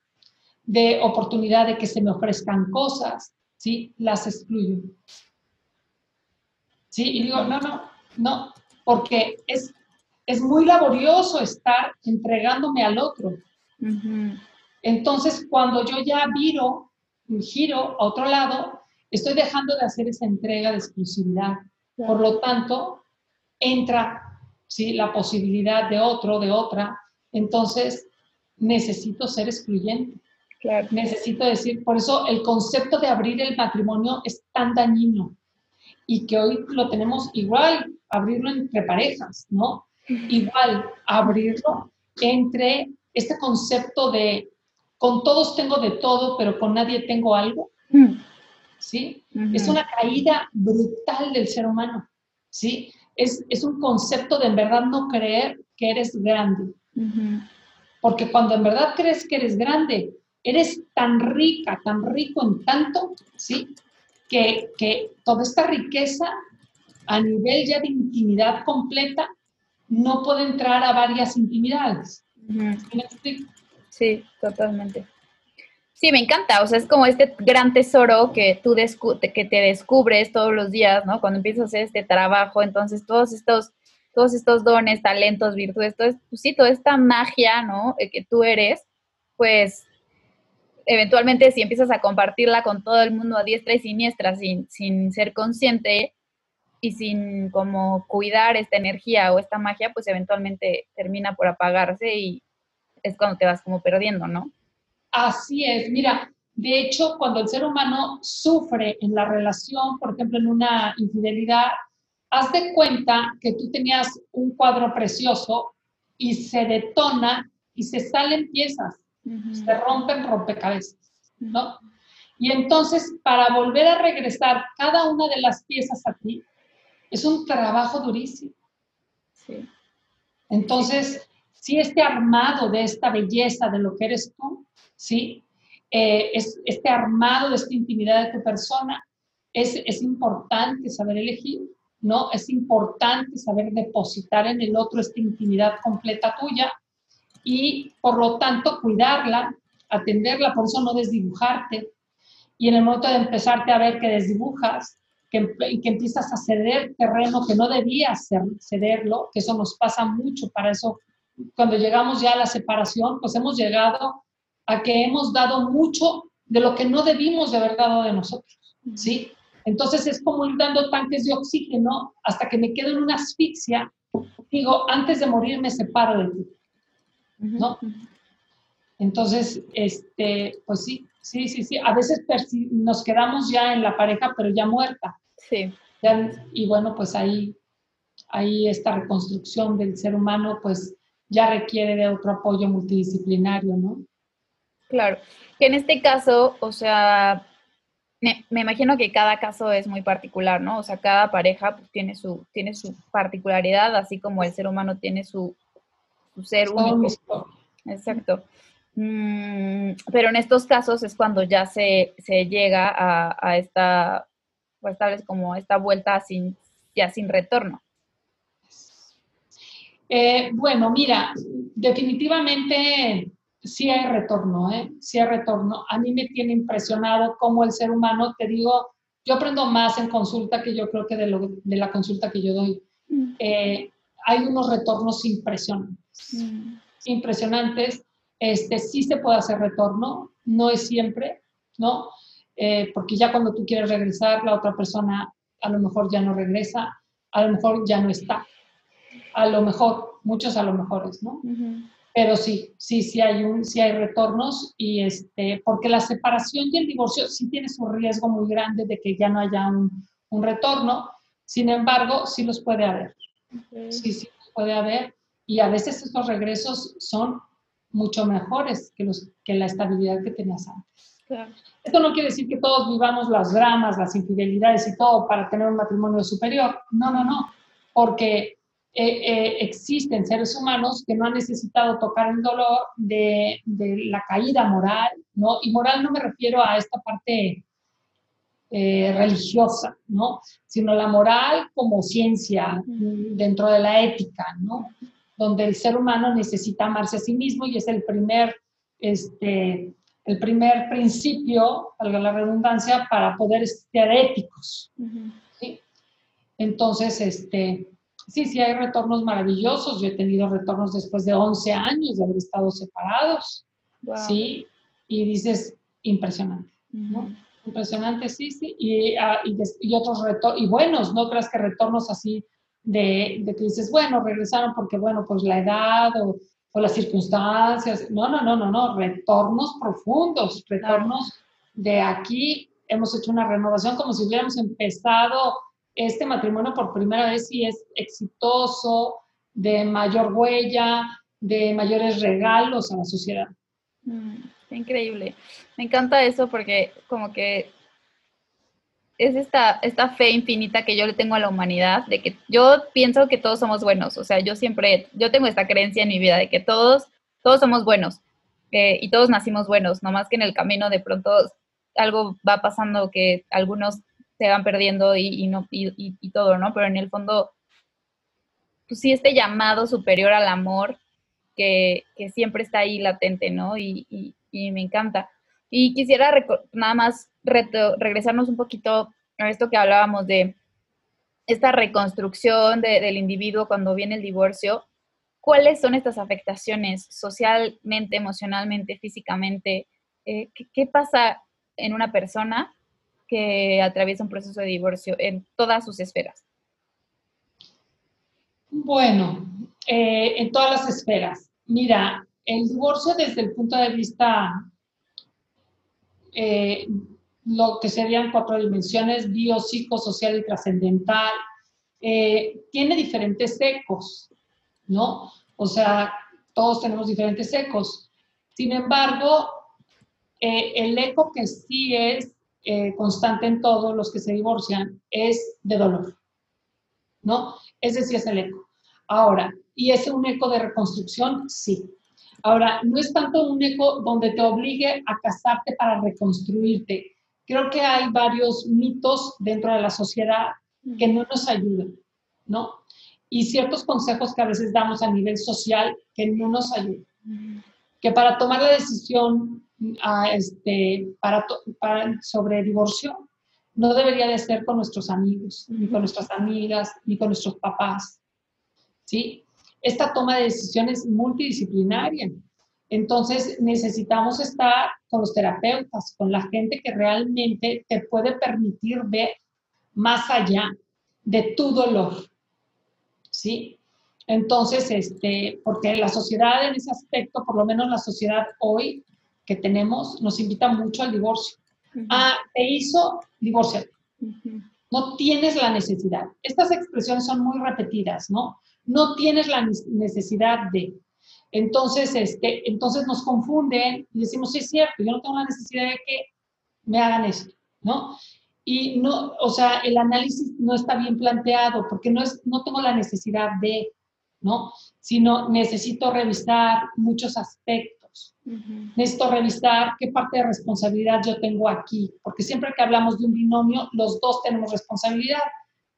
[SPEAKER 2] de oportunidad de que se me ofrezcan cosas, ¿sí? Las excluyo. ¿Sí? Y digo, no, no, no, porque es, es muy laborioso estar entregándome al otro. Entonces, cuando yo ya viro, giro a otro lado, estoy dejando de hacer esa entrega de exclusividad. Por lo tanto, entra ¿sí? la posibilidad de otro, de otra. Entonces, necesito ser excluyente. Necesito decir, por eso el concepto de abrir el matrimonio es tan dañino y que hoy lo tenemos igual, abrirlo entre parejas, ¿no? Igual, abrirlo entre este concepto de con todos tengo de todo, pero con nadie tengo algo. ¿sí? Es una caída brutal del ser humano, ¿sí? Es, es, un concepto de en verdad no creer que eres grande. Porque cuando en verdad crees que eres grande, eres tan rica, tan rico en tanto, ¿sí? Que, que toda esta riqueza a nivel ya de intimidad completa no puede entrar a varias intimidades.
[SPEAKER 1] Sí, totalmente. Sí, me encanta, o sea, es como este gran tesoro que tú que te descubres todos los días, ¿no? Cuando empiezas a hacer este trabajo, entonces todos estos, todos estos dones, talentos, virtudes, todo, pues sí, toda esta magia, ¿no? Eh, que tú eres, pues eventualmente si empiezas a compartirla con todo el mundo a diestra y siniestra sin, sin ser consciente y sin como cuidar esta energía o esta magia, pues eventualmente termina por apagarse y es cuando te vas como perdiendo, ¿no?
[SPEAKER 2] Así es, mira, de hecho, cuando el ser humano sufre en la relación, por ejemplo, en una infidelidad, haz de cuenta que tú tenías un cuadro precioso y se detona y se salen piezas, se rompen rompecabezas, ¿no? Y entonces, para volver a regresar cada una de las piezas a ti, es un trabajo durísimo. Sí. Entonces, si este armado de esta belleza, de lo que eres tú, ¿sí? Eh, es, este armado de esta intimidad de tu persona, es, es importante saber elegir, ¿no? Es importante saber depositar en el otro esta intimidad completa tuya y, por lo tanto, cuidarla, atenderla, por eso no desdibujarte. Y en el momento de empezarte a ver que desdibujas, que, que empiezas a ceder terreno que no debías cederlo, que eso nos pasa mucho, para eso cuando llegamos ya a la separación, pues hemos llegado a que hemos dado mucho de lo que no debimos de haber dado de nosotros, ¿sí? Entonces es como ir dando tanques de oxígeno hasta que me quedo en una asfixia digo, antes de morir me separo de ti, ¿no? Entonces, este, pues sí, sí, sí, sí. A veces nos quedamos ya en la pareja, pero ya muerta.
[SPEAKER 1] Sí.
[SPEAKER 2] y bueno, pues ahí, ahí esta reconstrucción del ser humano, pues ya requiere de otro apoyo multidisciplinario, ¿no?
[SPEAKER 1] Claro. Que en este caso, o sea, me, imagino que cada caso es muy particular, ¿no? O sea, cada pareja pues, tiene, su, tiene su particularidad, así como el ser humano tiene su, ser único. Exacto. Mm, pero en estos casos es cuando ya se, llega a, a esta, pues tal vez como esta vuelta sin, ya sin retorno.
[SPEAKER 2] Eh, bueno, mira, definitivamente sí hay retorno, ¿eh? Sí hay retorno. A mí me tiene impresionado cómo el ser humano, te digo, yo aprendo más en consulta que yo creo que de, lo, de la consulta que yo doy. Mm. Eh, hay unos retornos impresionantes. Mm. Impresionantes. Este, sí se puede hacer retorno, no es siempre, ¿no? Eh, porque ya cuando tú quieres regresar, la otra persona a lo mejor ya no regresa, a lo mejor ya no está. A lo mejor, muchos a lo mejores, ¿no? Pero sí, sí, sí hay, un, sí hay retornos y este, porque la separación y el divorcio sí tiene su riesgo muy grande de que ya no haya un, un retorno, sin embargo, sí los puede haber. Sí, sí puede haber y a veces estos regresos son mucho mejores que, los, que la estabilidad que tenías antes. Esto no quiere decir que todos vivamos las dramas, las infidelidades y todo para tener un matrimonio superior. No, no, no. Porque eh, eh, existen seres humanos que no han necesitado tocar el dolor de, la caída moral, ¿no? Y moral no me refiero a esta parte eh, religiosa, ¿no? Sino la moral como ciencia dentro de la ética, ¿no? Donde el ser humano necesita amarse a sí mismo y es el primer, este, el primer principio, valga la redundancia, para poder ser éticos. ¿sí? Entonces, este, sí, sí hay retornos maravillosos. Yo he tenido retornos después de 11 años de haber estado separados. Sí, y dices, impresionante, ¿no? Impresionante, sí, sí. Y, y, otros retornos, y buenos, no creas que retornos así de, de, que dices, bueno, regresaron porque, bueno, pues la edad o, o, las circunstancias. No, no, no, no, no, retornos profundos, retornos de aquí. Hemos hecho una renovación como si hubiéramos empezado este matrimonio por primera vez sí es exitoso, de mayor huella, de mayores regalos a la sociedad.
[SPEAKER 1] Mm, increíble. Me encanta eso porque como que es esta, esta fe infinita que yo le tengo a la humanidad, de que yo pienso que todos somos buenos, o sea, yo siempre, yo tengo esta creencia en mi vida de que todos, todos somos buenos eh, y todos nacimos buenos, nomás que en el camino de pronto algo va pasando que algunos se van perdiendo y, no, y, todo, ¿no? Pero en el fondo, pues sí, este llamado superior al amor que, siempre está ahí latente, ¿no? Y, me encanta. Y quisiera nada más regresarnos un poquito a esto que hablábamos de esta reconstrucción del individuo cuando viene el divorcio. ¿Cuáles son estas afectaciones socialmente, emocionalmente, físicamente? Eh, ¿qué, pasa en una persona que atraviesa un proceso de divorcio en todas sus esferas?
[SPEAKER 2] Bueno, eh, en todas las esferas. Mira, el divorcio desde el punto de vista, eh, lo que serían cuatro dimensiones, bio, social y trascendental, eh, tiene diferentes ecos, ¿no? O sea, todos tenemos diferentes ecos. Sin embargo, el eco que sí es eh, constante en todos los que se divorcian es de dolor, ¿no? Ese sí es el eco. Ahora, ¿y es un eco de reconstrucción? Sí. Ahora, no es tanto un eco donde te obligue a casarte para reconstruirte. Creo que hay varios mitos dentro de la sociedad que no nos ayudan, ¿no? Y ciertos consejos que a veces damos a nivel social que no nos ayudan. Que para tomar la decisión este, para, sobre divorcio no debería de ser con nuestros amigos, ni con nuestras amigas, ni con nuestros papás. ¿sí? Esta toma de decisiones multidisciplinaria. Entonces necesitamos estar con los terapeutas, con la gente que realmente te puede permitir ver más allá de tu dolor. ¿sí? Entonces, este, porque la sociedad en ese aspecto, por lo menos la sociedad hoy que tenemos, nos invita mucho al divorcio. Ah, te hizo, divorcio. No tienes la necesidad. Estas expresiones son muy repetidas, ¿no? No tienes la necesidad de. Entonces, este, entonces nos confunden y decimos, sí es cierto, yo no tengo la necesidad de que me hagan esto, ¿no? Y no, o sea, el análisis no está bien planteado porque no, es, no tengo la necesidad de, ¿no? Sino necesito revisar muchos aspectos. Necesito revisar qué parte de responsabilidad yo tengo aquí, porque siempre que hablamos de un binomio, los dos tenemos responsabilidad.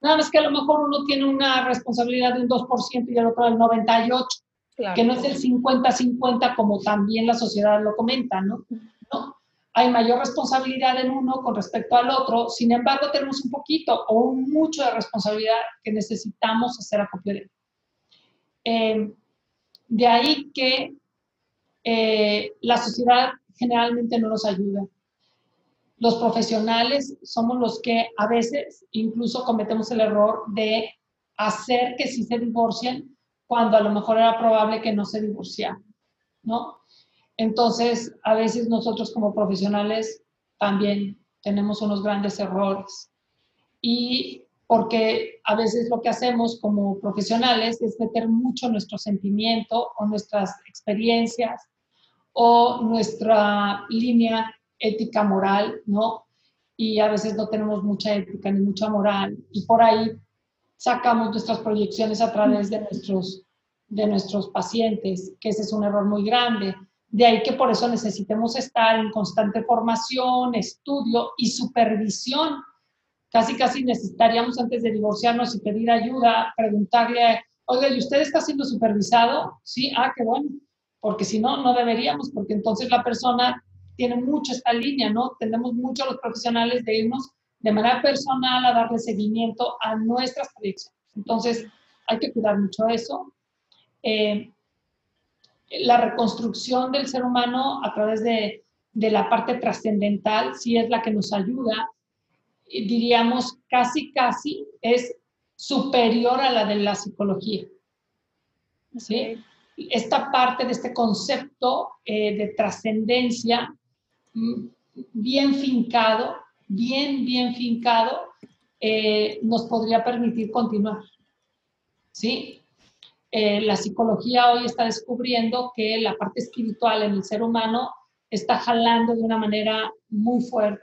[SPEAKER 2] Nada más que a lo mejor uno tiene una responsabilidad de un 2% y el otro del 98%, que no es el 50-50 como también la sociedad lo comenta, ¿no? No, hay mayor responsabilidad en uno con respecto al otro, sin embargo tenemos un poquito o un mucho de responsabilidad que necesitamos hacer acopio de. Eh, de ahí que eh, la sociedad generalmente no nos ayuda. Los profesionales somos los que a veces incluso cometemos el error de hacer que sí se divorcien cuando a lo mejor era probable que no se divorciaran, ¿no? Entonces, a veces nosotros como profesionales también tenemos unos grandes errores. Y porque a veces lo que hacemos como profesionales es meter mucho nuestro sentimiento o nuestras experiencias o nuestra línea ética moral, ¿no? Y a veces no tenemos mucha ética ni mucha moral y por ahí sacamos nuestras proyecciones a través de nuestros, de nuestros pacientes, que ese es un error muy grande. De ahí que por eso necesitemos estar en constante formación, estudio y supervisión. Casi, casi necesitaríamos antes de divorciarnos y pedir ayuda, preguntarle, oiga, ¿y usted está siendo supervisado? Sí, ah, qué bueno, porque si no, no deberíamos, porque entonces la persona tiene mucho esta línea, ¿no? Tenemos mucho los profesionales de irnos de manera personal a darle seguimiento a nuestras proyecciones. Entonces, hay que cuidar mucho eso. Eh, la reconstrucción del ser humano a través de, la parte trascendental, si es la que nos ayuda, diríamos casi, casi es superior a la de la psicología. ¿sí? Esta parte de este concepto eh, de trascendencia bien fincado, bien, bien fincado, eh, nos podría permitir continuar. ¿Sí? Eh, la psicología hoy está descubriendo que la parte espiritual en el ser humano está jalando de una manera muy fuerte.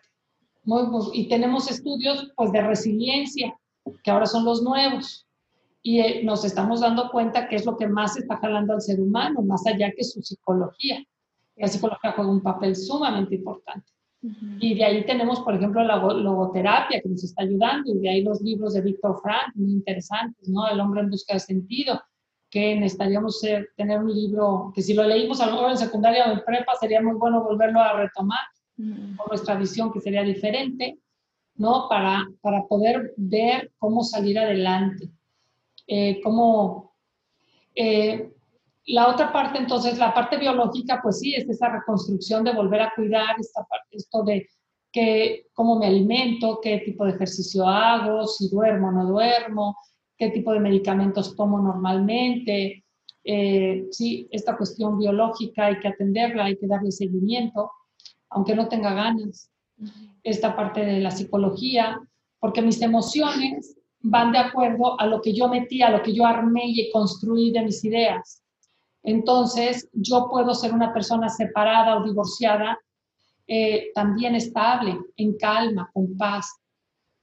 [SPEAKER 2] Y tenemos estudios pues, de resiliencia, que ahora son los nuevos. Y eh, nos estamos dando cuenta que es lo que más está jalando al ser humano, más allá que su psicología. La psicología juega un papel sumamente importante. Y de ahí tenemos, por ejemplo, la logoterapia que nos está ayudando, y de ahí los libros de Víctor Frank, muy interesantes, ¿no? El hombre en busca de sentido, que necesitaríamos ser, tener un libro que si lo leímos a lo mejor en secundaria o en prepa sería muy bueno volverlo a retomar con nuestra visión que sería diferente, ¿no? Para, para poder ver cómo salir adelante, eh, cómo... Eh, la otra parte, entonces, la parte biológica, pues sí, es esa reconstrucción de volver a cuidar esta parte, esto de que, cómo me alimento, qué tipo de ejercicio hago, si duermo o no duermo, qué tipo de medicamentos tomo normalmente. Eh, sí, esta cuestión biológica hay que atenderla, hay que darle seguimiento, aunque no tenga ganas. Esta parte de la psicología, porque mis emociones van de acuerdo a lo que yo metí, a lo que yo armé y construí de mis ideas. Entonces, yo puedo ser una persona separada o divorciada, eh, también estable, en calma, con paz.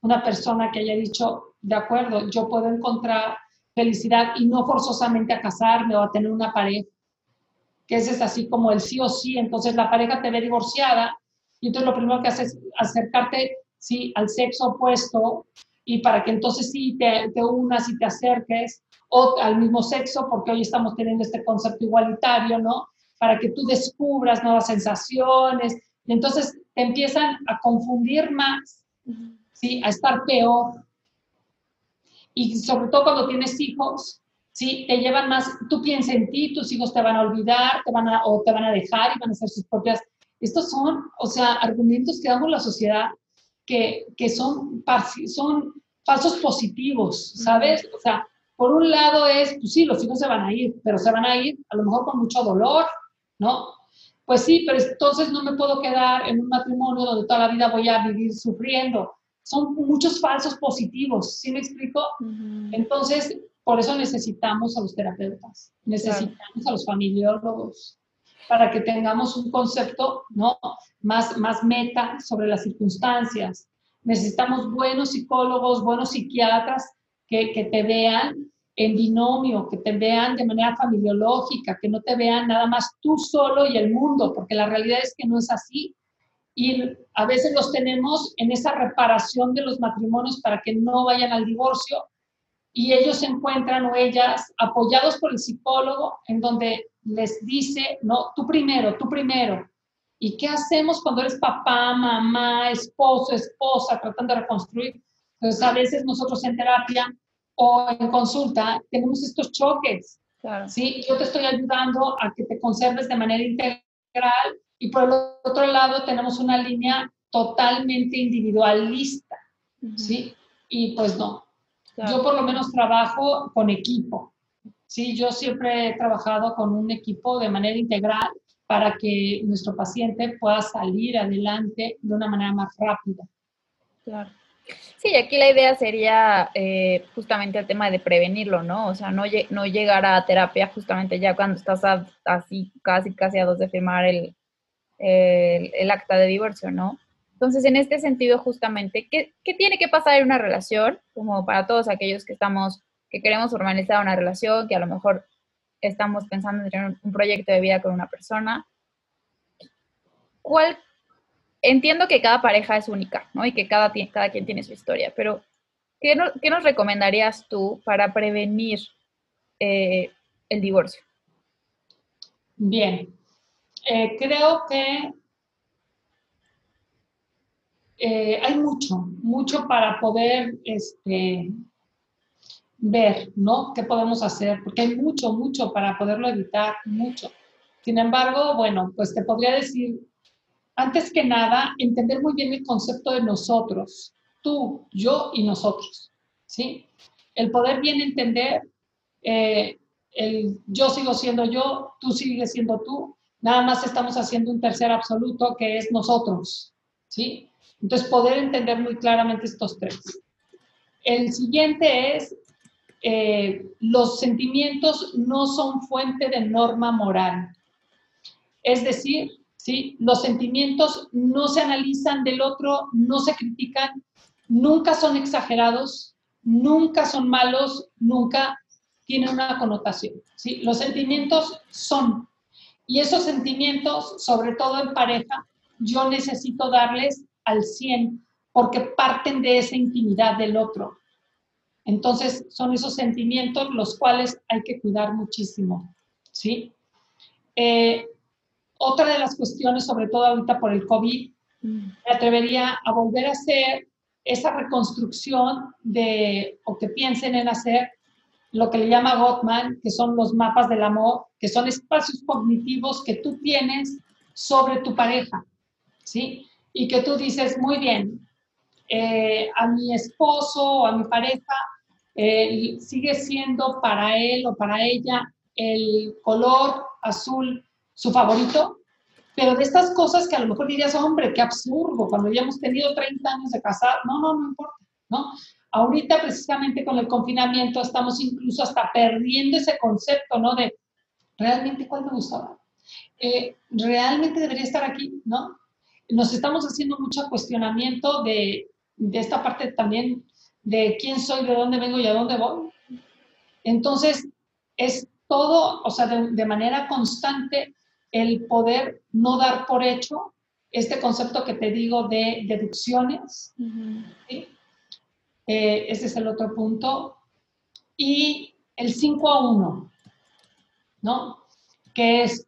[SPEAKER 2] Una persona que haya dicho, de acuerdo, yo puedo encontrar felicidad y no forzosamente a casarme o a tener una pareja, que ese es así como el sí o sí, entonces la pareja te ve divorciada y entonces lo primero que haces es acercarte, sí, al sexo opuesto y para que entonces sí te, te unas y te acerques o al mismo sexo, porque hoy estamos teniendo este concepto igualitario, ¿no? Para que tú descubras nuevas sensaciones. Y entonces te empiezan a confundir más, ¿sí? A estar peor y sobre todo cuando tienes hijos, ¿sí? Te llevan más, tú piensas en ti, tus hijos te van a olvidar, te van a, o te van a dejar y van a hacer sus propias... Estos son, o sea, argumentos que damos la sociedad que, que son, son falsos positivos, ¿sabes? O sea, por un lado es, pues sí, los hijos se van a ir, pero se van a ir a lo mejor con mucho dolor, ¿no? Pues sí, pero entonces no me puedo quedar en un matrimonio donde toda la vida voy a vivir sufriendo. Son muchos falsos positivos, ¿sí me explico? Entonces, por eso necesitamos a los terapeutas, necesitamos a los familiólogos, para que tengamos un concepto ¿no? más, más meta sobre las circunstancias. Necesitamos buenos psicólogos, buenos psiquiatras que, te vean en binomio, que te vean de manera familiológica, que no te vean nada más tú solo y el mundo, porque la realidad es que no es así. Y a veces los tenemos en esa reparación de los matrimonios para que no vayan al divorcio y ellos se encuentran o ellas apoyados por el psicólogo en donde les dice, no, tú primero, tú primero. ¿Y qué hacemos cuando eres papá, mamá, esposo, esposa, tratando de reconstruir? Entonces, a veces nosotros en terapia o en consulta tenemos estos choques. ¿sí? Yo te estoy ayudando a que te conserves de manera integral y por el otro lado tenemos una línea totalmente individualista. ¿sí? Y pues no. Yo por lo menos trabajo con equipo. Sí, yo siempre he trabajado con un equipo de manera integral para que nuestro paciente pueda salir adelante de una manera más rápida.
[SPEAKER 1] Claro. Sí, aquí la idea sería eh, justamente el tema de prevenirlo, ¿no? O sea, no, no llegar a terapia justamente ya cuando estás así casi, casi a dos de firmar el, el, acta de divorcio, ¿no? Entonces, en este sentido, justamente, ¿qué, ¿qué, tiene que pasar en una relación? Como para todos aquellos que estamos, que queremos formalizar una relación, que a lo mejor estamos pensando en tener un proyecto de vida con una persona. ¿Cuál entiendo que cada pareja es única, ¿no? Y que cada, cada quien tiene su historia, pero ¿qué, nos recomendarías tú para prevenir eh, el divorcio?
[SPEAKER 2] Bien, eh, creo que eh, hay mucho, mucho para poder este, ver, ¿no? ¿Qué podemos hacer? Porque hay mucho, mucho para poderlo evitar, mucho. Sin embargo, bueno, pues te podría decir antes que nada, entender muy bien el concepto de nosotros, tú, yo y nosotros, ¿sí? El poder bien entender, eh, el yo sigo siendo yo, tú sigues siendo tú, nada más estamos haciendo un tercer absoluto que es nosotros, ¿sí? Entonces, poder entender muy claramente estos tres. El siguiente es, eh, los sentimientos no son fuente de norma moral. Es decir, los sentimientos no se analizan del otro, no se critican, nunca son exagerados, nunca son malos, nunca tienen una connotación, ¿sí? Los sentimientos son. Y esos sentimientos, sobre todo en pareja, yo necesito darles al 100 porque parten de esa intimidad del otro. Entonces, son esos sentimientos los cuales hay que cuidar muchísimo, ¿sí? Eh, otra de las cuestiones, sobre todo ahorita por el COVID, mm. me atrevería a volver a hacer esa reconstrucción de, o que piensen en hacer lo que le llama Gottman, que son los mapas del amor, que son espacios cognitivos que tú tienes sobre tu pareja, ¿sí? Y que tú dices, muy bien, eh, a mi esposo o a mi pareja eh, sigue siendo para él o para ella el color azul su favorito, pero de estas cosas que a lo mejor dirías, hombre, qué absurdo, cuando ya hemos tenido 30 años de casar, no, no, no importa, ¿no? Ahorita precisamente con el confinamiento estamos incluso hasta perdiendo ese concepto, ¿no? De realmente cuál me gustaba, eh, realmente debería estar aquí, ¿no? Nos estamos haciendo mucho cuestionamiento de, de esta parte también de quién soy, de dónde vengo y a dónde voy. Entonces, es todo, o sea, de manera constante, el poder no dar por hecho este concepto que te digo de deducciones. Eh, ese es el otro punto. Y el 5 a 1, ¿no? Que es,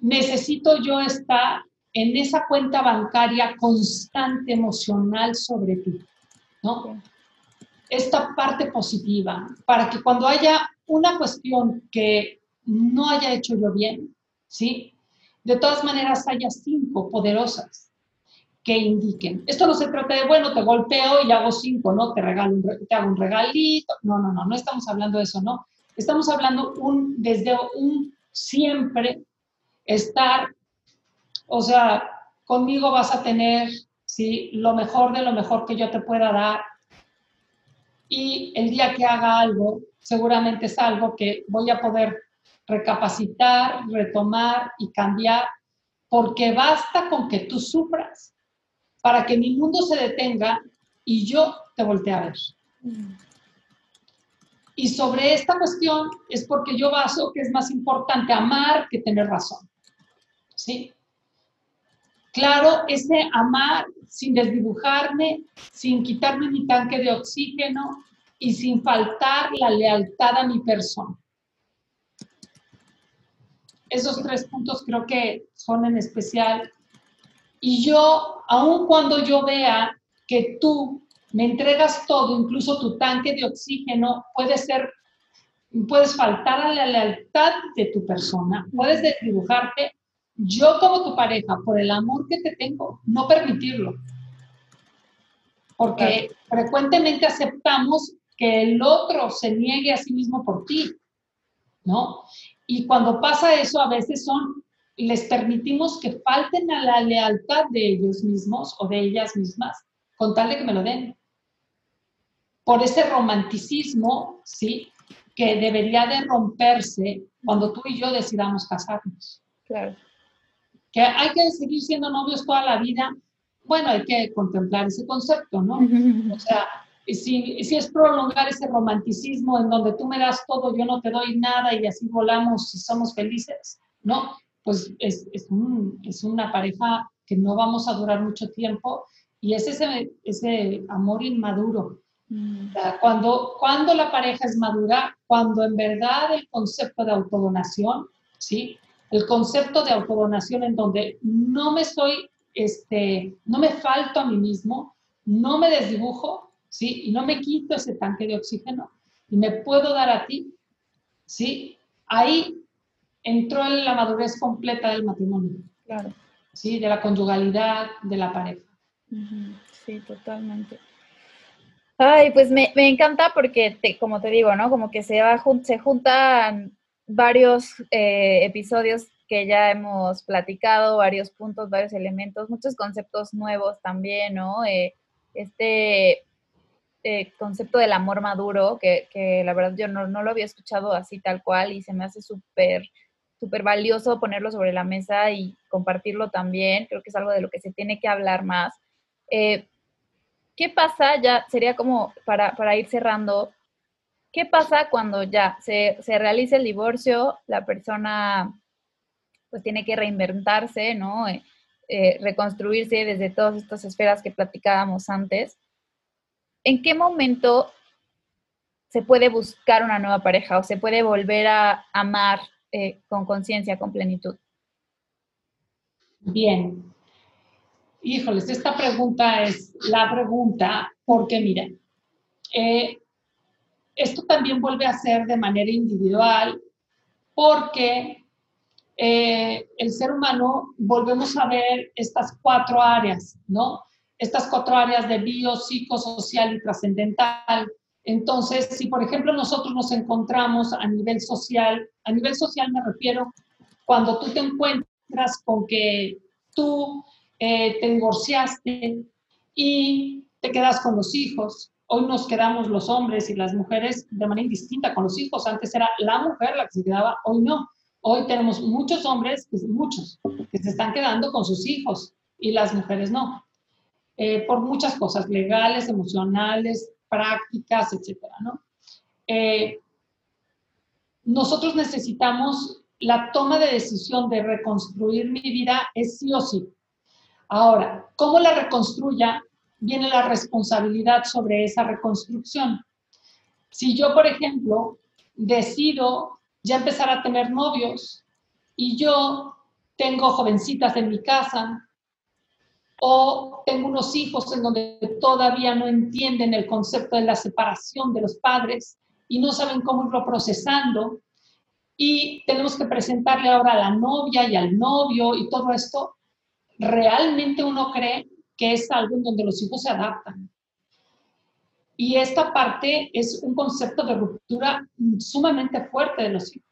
[SPEAKER 2] necesito yo estar en esa cuenta bancaria constante emocional sobre ti, ¿no? Esta parte positiva, para que cuando haya una cuestión que no haya hecho yo bien, ¿sí? De todas maneras, haya cinco poderosas que indiquen. Esto no se trata de, bueno, te golpeo y hago cinco, ¿no? Te, regalo te hago un regalito. No, no, no, no estamos hablando de eso, ¿no? Estamos hablando un, desde un siempre estar, o sea, conmigo vas a tener, ¿sí? Lo mejor de lo mejor que yo te pueda dar. Y el día que haga algo, seguramente es algo que voy a poder recapacitar, retomar y cambiar, porque basta con que tú sufras para que mi mundo se detenga y yo te voltee a ver. Y sobre esta cuestión es porque yo baso que es más importante amar que tener razón. ¿Sí? Claro, ese amar sin desdibujarme, sin quitarme mi tanque de oxígeno y sin faltar la lealtad a mi persona. Esos tres puntos creo que son en especial. Y yo, aun cuando yo vea que tú me entregas todo, incluso tu tanque de oxígeno, puede ser, puedes faltar a la lealtad de tu persona, puedes desdibujarte. Yo como tu pareja, por el amor que te tengo, no permitirlo. Porque frecuentemente aceptamos que el otro se niegue a sí mismo por ti, ¿no? Y cuando pasa eso, a veces son, les permitimos que falten a la lealtad de ellos mismos o de ellas mismas, con tal de que me lo den. Por ese romanticismo, ¿sí? Que debería de romperse cuando tú y yo decidamos casarnos.
[SPEAKER 1] Claro.
[SPEAKER 2] Que hay que seguir siendo novios toda la vida. Bueno, hay que contemplar ese concepto, ¿no? O sea, si, si es prolongar ese romanticismo en donde tú me das todo, yo no te doy nada y así volamos y somos felices, ¿no? Pues es, es, un, es una pareja que no vamos a durar mucho tiempo y es ese, ese amor inmaduro. Mm. cuando, cuando la pareja es madura, cuando en verdad el concepto de autodonación, ¿sí? El concepto de autodonación en donde no me soy, este, no me falto a mí mismo, no me desdibujo, ¿sí? Y no me quito ese tanque de oxígeno y me puedo dar a ti, ¿sí? Ahí entró en la madurez completa del matrimonio.
[SPEAKER 1] Claro.
[SPEAKER 2] ¿Sí? De la conyugalidad, de la pareja.
[SPEAKER 1] Sí, totalmente. Ay, pues me, encanta porque, como te digo, ¿no? Como que se, va, se juntan varios eh, episodios que ya hemos platicado, varios puntos, varios elementos, muchos conceptos nuevos también, ¿no? Eh, este este concepto del amor maduro, que, la verdad yo no, no, lo había escuchado así tal cual y se me hace súper súper valioso ponerlo sobre la mesa y compartirlo también. Creo que es algo de lo que se tiene que hablar más. Eh, ¿Qué pasa? Ya sería como para, para, ir cerrando. ¿Qué pasa cuando ya se, se realiza el divorcio? La persona pues tiene que reinventarse, ¿no? Eh, eh, reconstruirse desde todas estas esferas que platicábamos antes. ¿En qué momento se puede buscar una nueva pareja o se puede volver a amar eh, con conciencia, con plenitud?
[SPEAKER 2] Bien. Híjoles, esta pregunta es la pregunta porque miren, eh, esto también vuelve a ser de manera individual porque eh, el ser humano volvemos a ver estas cuatro áreas, ¿no? Estas cuatro áreas de bio, psicosocial y trascendental. Entonces, si por ejemplo nosotros nos encontramos a nivel social, a nivel social me refiero cuando tú te encuentras con que tú eh, te divorciaste y te quedas con los hijos. Hoy nos quedamos los hombres y las mujeres de manera indistinta con los hijos. Antes era la mujer la que se quedaba, hoy no. Hoy tenemos muchos hombres, muchos, que se están quedando con sus hijos y las mujeres no. Eh, por muchas cosas legales, emocionales, prácticas, etcétera, ¿no? Eh, nosotros necesitamos la toma de decisión de reconstruir mi vida es sí o sí. Ahora, ¿cómo la reconstruya? Viene la responsabilidad sobre esa reconstrucción. Si yo, por ejemplo, decido ya empezar a tener novios y yo tengo jovencitas en mi casa o tengo unos hijos en donde todavía no entienden el concepto de la separación de los padres y no saben cómo irlo procesando y tenemos que presentarle ahora a la novia y al novio y todo esto, ¿realmente uno cree que es algo en donde los hijos se adaptan. Y esta parte es un concepto de ruptura sumamente fuerte de los hijos,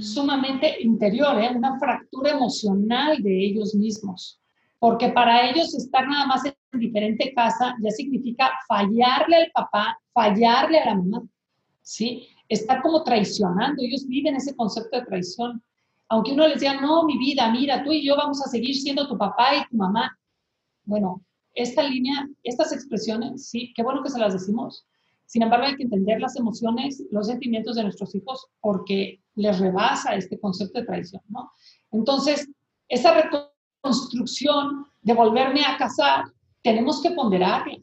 [SPEAKER 2] sumamente interior, ¿eh? una fractura emocional de ellos mismos. Porque para ellos estar nada más en diferente casa ya significa fallarle al papá, fallarle a la mamá, ¿sí? Estar como traicionando. Ellos viven ese concepto de traición. Aunque uno les diga, no, mi vida, mira, tú y yo vamos a seguir siendo tu papá y tu mamá. Bueno, esta línea, estas expresiones, sí, qué bueno que se las decimos. Sin embargo, hay que entender las emociones, los sentimientos de nuestros hijos porque les rebasa este concepto de traición, ¿no? Entonces, esa reconstrucción de volverme a casar, tenemos que ponderarla.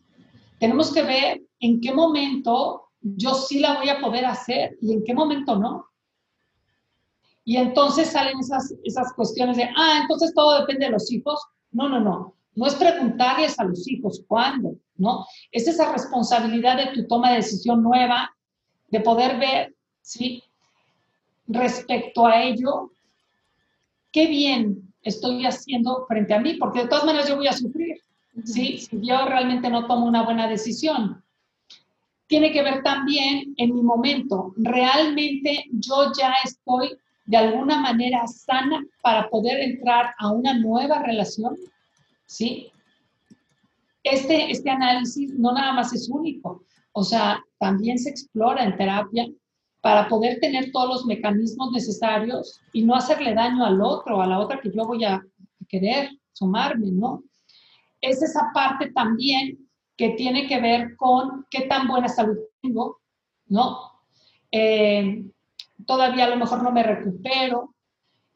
[SPEAKER 2] Tenemos que ver en qué momento yo sí la voy a poder hacer y en qué momento no. Y entonces salen esas, esas cuestiones de, ah, entonces todo depende de los hijos. No, no, no. No es preguntarles a los hijos cuándo, ¿no? Es esa responsabilidad de tu toma de decisión nueva, de poder ver, ¿sí? Respecto a ello, qué bien estoy haciendo frente a mí, porque de todas maneras yo voy a sufrir, ¿sí? Si yo realmente no tomo una buena decisión. Tiene que ver también en mi momento, realmente yo ya estoy de alguna manera sana para poder entrar a una nueva relación. ¿sí? Este, este análisis no nada más es único, o sea, también se explora en terapia para poder tener todos los mecanismos necesarios y no hacerle daño al otro, a la otra que yo voy a querer sumarme, ¿no? Es esa parte también que tiene que ver con qué tan buena salud tengo, ¿no? Eh, todavía a lo mejor no me recupero,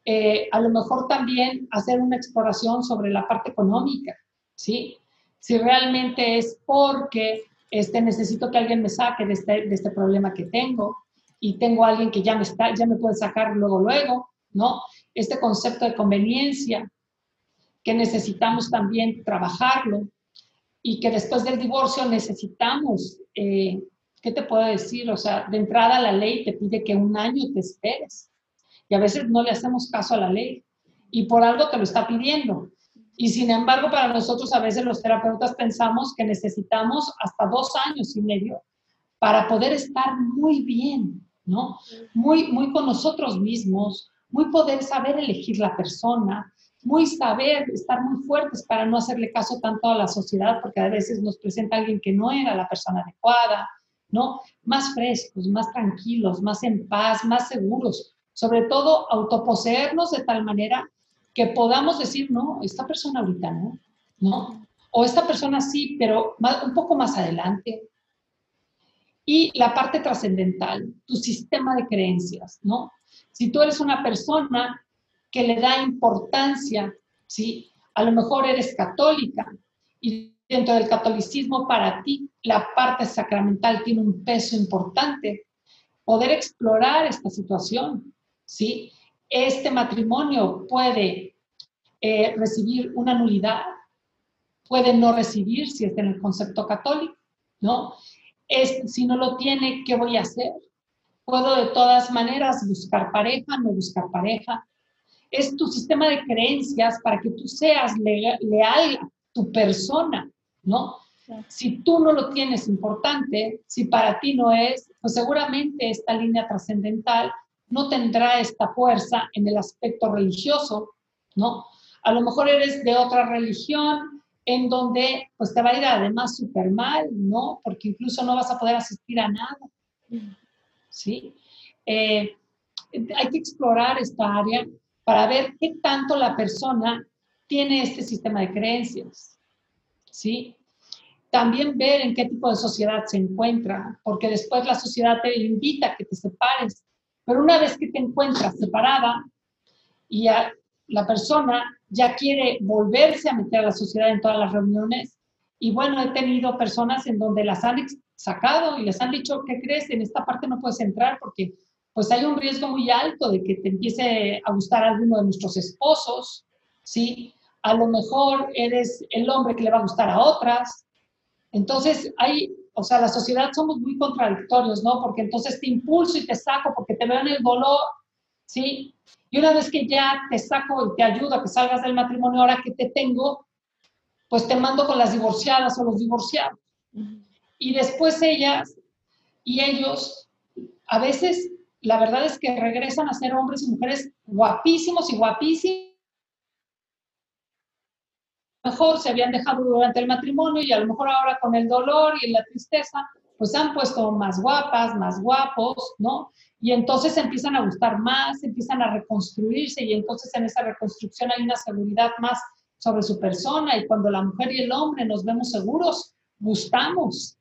[SPEAKER 2] eh, a lo mejor también hacer una exploración sobre la parte económica, ¿sí? Si realmente es porque este, necesito que alguien me saque de este, de este problema que tengo y tengo a alguien que ya me, está, ya me puede sacar luego, luego, ¿no? Este concepto de conveniencia que necesitamos también trabajarlo y que después del divorcio necesitamos, eh, ¿qué te puedo decir? O sea, de entrada la ley te pide que un año te esperes y a veces no le hacemos caso a la ley y por algo te lo está pidiendo. Y sin embargo, para nosotros a veces los terapeutas pensamos que necesitamos hasta dos años y medio para poder estar muy bien, ¿no? Muy, muy con nosotros mismos, muy poder saber elegir la persona, muy saber estar muy fuertes para no hacerle caso tanto a la sociedad, porque a veces nos presenta alguien que no era la persona adecuada, ¿no? Más frescos, más tranquilos, más en paz, más seguros, sobre todo autoposeernos de tal manera que podamos decir, no, esta persona ahorita no, ¿no? O esta persona sí, pero un poco más adelante. Y la parte trascendental, tu sistema de creencias, ¿no? Si tú eres una persona que le da importancia, ¿sí? A lo mejor eres católica y dentro del catolicismo para ti la parte sacramental tiene un peso importante. Poder explorar esta situación, ¿sí? Este matrimonio puede eh, recibir una nulidad, puede no recibir si está en el concepto católico, ¿no? Es, si no lo tiene, ¿qué voy a hacer? Puedo de todas maneras buscar pareja, no buscar pareja. Es tu sistema de creencias para que tú seas leal a tu persona, ¿no? Si tú no lo tienes importante, si para ti no es, pues seguramente esta línea trascendental no tendrá esta fuerza en el aspecto religioso, ¿no? A lo mejor eres de otra religión en donde pues te va a ir además súper mal, ¿no? Porque incluso no vas a poder asistir a nada, ¿sí? Eh, hay que explorar esta área para ver qué tanto la persona tiene este sistema de creencias, ¿sí? También ver en qué tipo de sociedad se encuentra, porque después la sociedad te invita a que te separes pero una vez que te encuentras separada y la persona ya quiere volverse a meter a la sociedad en todas las reuniones, y bueno, he tenido personas en donde las han sacado y les han dicho, ¿qué crees? En esta parte no puedes entrar porque pues hay un riesgo muy alto de que te empiece a gustar alguno de nuestros esposos, ¿sí? A lo mejor eres el hombre que le va a gustar a otras. Entonces, hay o sea, la sociedad somos muy contradictorios, ¿no? Porque entonces te impulso y te saco porque te veo en el dolor, ¿sí? Y una vez que ya te saco y te ayudo a que salgas del matrimonio, ahora que te tengo, pues te mando con las divorciadas o los divorciados. Y después ellas y ellos, a veces, la verdad es que regresan a ser hombres y mujeres guapísimos y guapísimos. A lo mejor se habían dejado durante el matrimonio y a lo mejor ahora con el dolor y la tristeza, pues han puesto más guapas, más guapos, ¿no? Y entonces empiezan a gustar más, empiezan a reconstruirse y entonces en esa reconstrucción hay una seguridad más sobre su persona y cuando la mujer y el hombre nos vemos seguros, gustamos.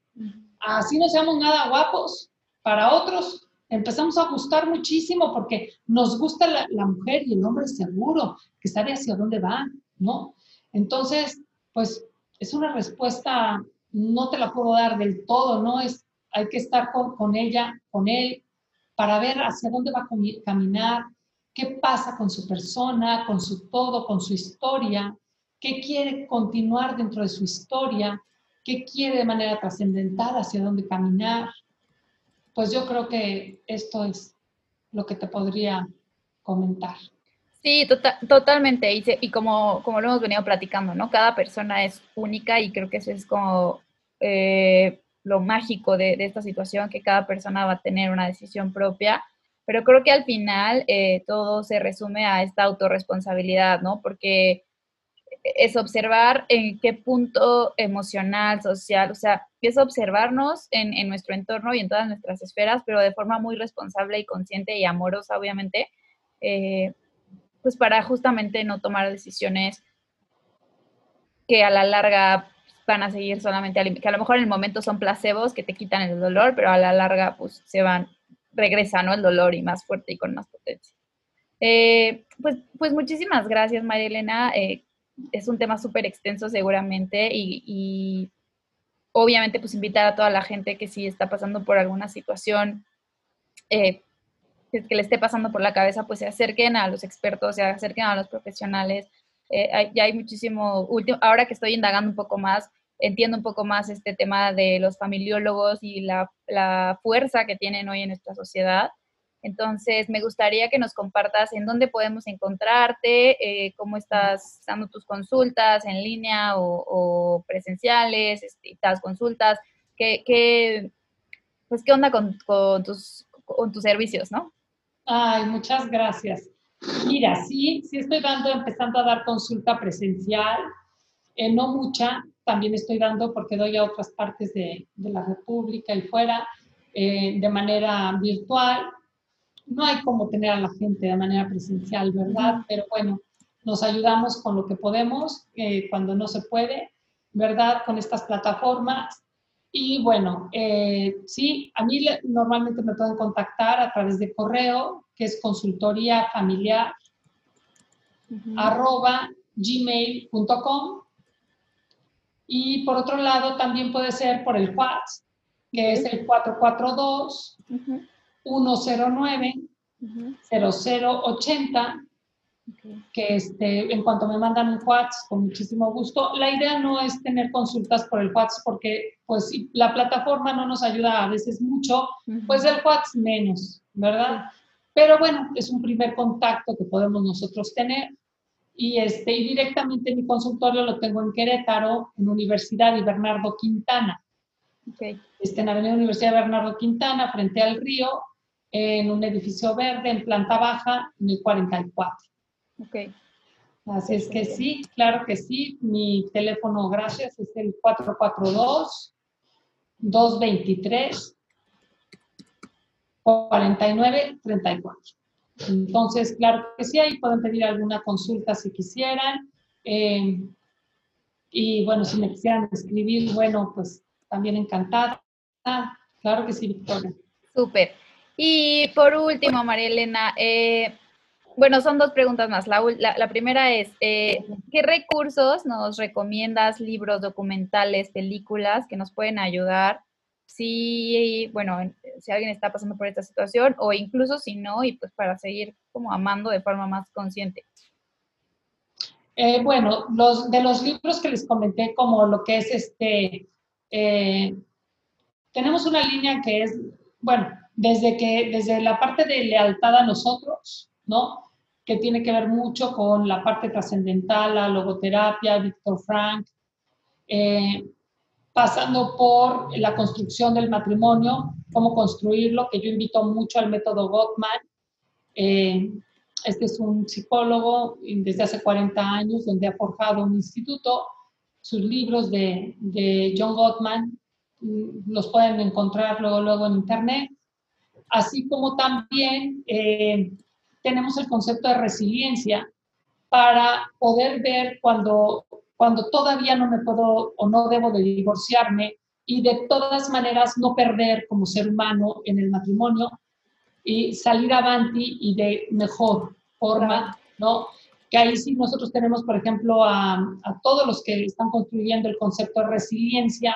[SPEAKER 2] Así no seamos nada guapos, para otros empezamos a gustar muchísimo porque nos gusta la, la mujer y el hombre seguro, que sabe hacia dónde va, ¿no? Entonces, pues es una respuesta, no te la puedo dar del todo, ¿no? Es, hay que estar con, con ella, con él, para ver hacia dónde va a caminar, qué pasa con su persona, con su todo, con su historia, qué quiere continuar dentro de su historia, qué quiere de manera trascendental, hacia dónde caminar. Pues yo creo que esto es lo que te podría comentar.
[SPEAKER 1] Sí, tota-, totalmente. Y, y, como, como lo hemos venido platicando, ¿no? Cada persona es única y creo que eso es como eh, lo mágico de, esta situación, que cada persona va a tener una decisión propia. Pero creo que al final eh, todo se resume a esta autorresponsabilidad, ¿no? Porque es observar en qué punto emocional, social, o sea, es observarnos en, nuestro entorno y en todas nuestras esferas, pero de forma muy responsable y consciente y amorosa, obviamente, eh, pues para justamente no tomar decisiones que a la larga van a seguir solamente, que a lo mejor en el momento son placebos que te quitan el dolor, pero a la larga pues se van, regresa, ¿no? El dolor y más fuerte y con más potencia. Eh, pues, pues muchísimas gracias, María Elena. Eh, es un tema súper extenso seguramente y, obviamente pues invitar a toda la gente que sí está pasando por alguna situación eh, que le esté pasando por la cabeza, pues se acerquen a los expertos, se acerquen a los profesionales. Eh, ya hay muchísimo, último, ahora que estoy indagando un poco más, entiendo un poco más este tema de los familiólogos y la, la fuerza que tienen hoy en nuestra sociedad. Entonces, me gustaría que nos compartas en dónde podemos encontrarte, eh, cómo estás dando tus consultas en línea o, presenciales, este, consultas, qué, pues, qué onda con, tus, con tus servicios, ¿no?
[SPEAKER 2] Ay, muchas gracias. Mira, sí, sí estoy dando, empezando a dar consulta presencial, eh, no mucha, también estoy dando porque doy a otras partes de, la República y fuera eh, de manera virtual no hay como tener a la gente de manera presencial, ¿verdad? Pero bueno, nos ayudamos con lo que podemos eh, cuando no se puede, ¿verdad? Con estas plataformas. Y bueno, eh, sí, a mí normalmente me pueden contactar a través de correo, que es consultoría familiar, arroba gmail.com. Y por otro lado, también puede ser por el WhatsApp, que es el 442 109 0080 que este, en cuanto me mandan un WhatsApp, con muchísimo gusto. La idea no es tener consultas por el WhatsApp porque pues la plataforma no nos ayuda a veces mucho, pues el WhatsApp menos, ¿verdad? Pero bueno, es un primer contacto que podemos nosotros tener. Y, este, y directamente mi consultorio lo tengo en Querétaro, en Universidad y Bernardo Quintana. Okay. Este, en Avenida Universidad Bernardo Quintana, frente al río, en un edificio verde en planta baja en el 44. Ok. Así es que sí, claro que sí. Mi teléfono, gracias, es el 442-223. 4934. Entonces, claro que sí, ahí pueden pedir alguna consulta si quisieran. Eh, y bueno, si me quisieran escribir, bueno, pues también encantada. Claro que sí, Victoria.
[SPEAKER 1] Súper. Y por último, María Elena, eh, bueno, son dos preguntas más. La, primera es, eh, ¿qué recursos nos recomiendas, libros, documentales, películas que nos pueden ayudar si, bueno, si alguien está pasando por esta situación o incluso si no, y pues para seguir como amando de forma más consciente?
[SPEAKER 2] Eh, bueno, los, de los libros que les comenté, como lo que es este, tenemos una línea que es, bueno, desde, que, desde la parte de lealtad a nosotros, ¿no? Que tiene que ver mucho con la parte trascendental, la logoterapia, Víctor Frank, eh, pasando por la construcción del matrimonio, cómo construirlo, que yo invito mucho al método Gottman. Eh, este es un psicólogo desde hace 40 años, donde ha forjado un instituto. Sus libros de, John Gottman mm, los pueden encontrar luego, luego en internet. Así como también eh, tenemos el concepto de resiliencia para poder ver cuando, cuando todavía no me puedo o no debo de divorciarme y de todas maneras no perder como ser humano en el matrimonio y salir avanti y de mejor forma, ¿no? Que ahí sí nosotros tenemos, por ejemplo, a, a todos los que están construyendo el concepto de resiliencia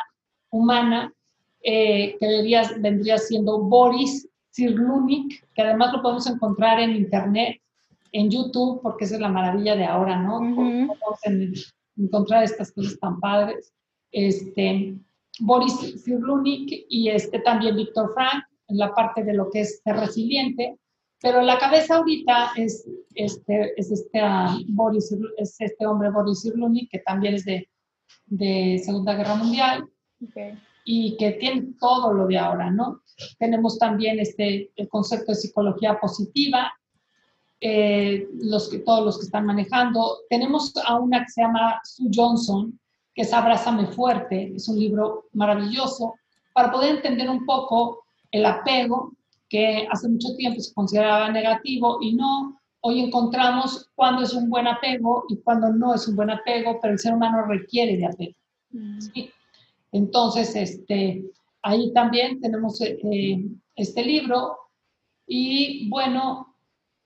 [SPEAKER 2] humana, eh, que vendría siendo Boris Cyrulnik, que además lo podemos encontrar en internet, en YouTube, porque esa es la maravilla de ahora, ¿no? Podemos encontrar estas cosas tan padres. Este, Boris Cyrulnik y este, también Víctor Frank, en la parte de lo que es ser resiliente, pero la cabeza ahorita es este, es este, Boris, es este hombre Boris Cyrulnik, que también es de, de Segunda Guerra Mundial. y que tiene todo lo de ahora, ¿no? Tenemos también este, el concepto de psicología positiva, eh, los que, todos los que están manejando. Tenemos a una que se llama Sue Johnson, que es Abrázame Fuerte, es un libro maravilloso para poder entender un poco el apego que hace mucho tiempo se consideraba negativo y no, hoy encontramos cuándo es un buen apego y cuándo no es un buen apego, pero el ser humano requiere de apego. Mm. Entonces, este, ahí también tenemos eh, eh, este libro y bueno,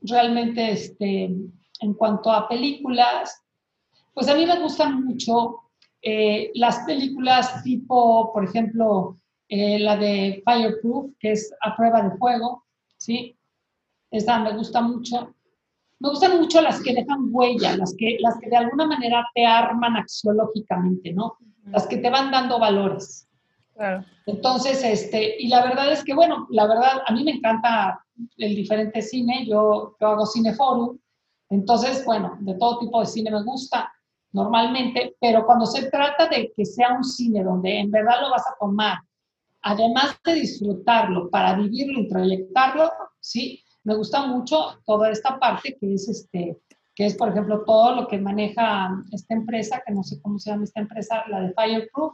[SPEAKER 2] realmente este, en cuanto a películas, pues a mí me gustan mucho eh, las películas tipo, por ejemplo, la de Fireproof, que es a prueba de fuego, ¿sí? Esa me gusta mucho. Me gustan mucho las que dejan huella, las que, las que de alguna manera te arman axiológicamente, ¿no? Las que te van dando valores. Entonces, este, y la verdad es que, bueno, la verdad, a mí me encanta el diferente cine, yo, yo hago cineforum, entonces, bueno, de todo tipo de cine me gusta normalmente, pero cuando se trata de que sea un cine donde en verdad lo vas a tomar, además de disfrutarlo para vivirlo y proyectarlo, sí, me gusta mucho toda esta parte que es este, que es por ejemplo todo lo que maneja esta empresa, que no sé cómo se llama esta empresa, la de Fireproof,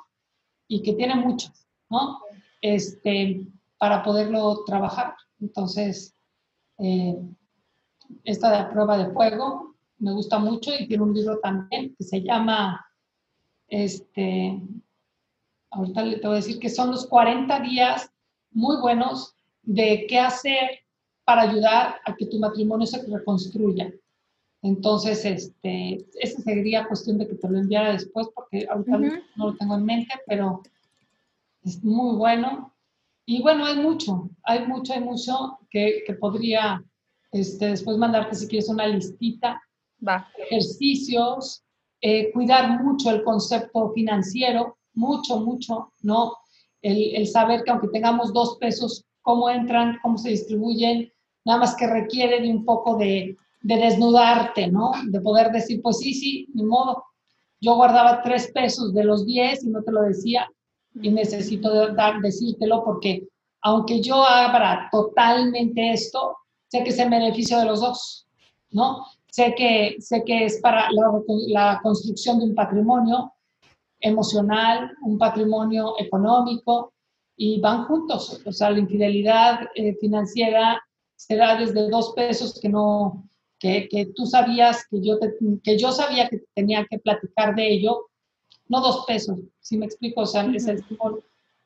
[SPEAKER 2] y que tiene muchas, ¿no? Este, para poderlo trabajar. Entonces, eh, esta de prueba de fuego me gusta mucho y tiene un libro también que se llama, este, ahorita le tengo que decir que son los 40 días muy buenos de qué hacer para ayudar a que tu matrimonio se reconstruya. Entonces, este, esa sería cuestión de que te lo enviara después porque ahorita no lo tengo en mente, pero es muy bueno. Y bueno, hay mucho, hay mucho, hay mucho que, que podría este, después mandarte si quieres una listita. Va. Ejercicios, eh, cuidar mucho el concepto financiero, mucho, mucho, ¿no? El, el saber que aunque tengamos dos pesos, cómo entran, cómo se distribuyen, nada más que requiere de un poco de, de desnudarte, ¿no? De poder decir, pues sí, sí, ni modo. Yo guardaba tres pesos de los diez y no te lo decía y necesito dar, decírtelo porque aunque yo abra totalmente esto, sé que es el beneficio de los dos, ¿no? Sé que, sé que es para la, construcción de un patrimonio emocional, un patrimonio económico y van juntos. O sea, la infidelidad eh, financiera será desde dos pesos que no, que, que tú sabías que yo, que yo sabía que tenía que platicar de ello, no dos pesos, si me explico, o sea, es el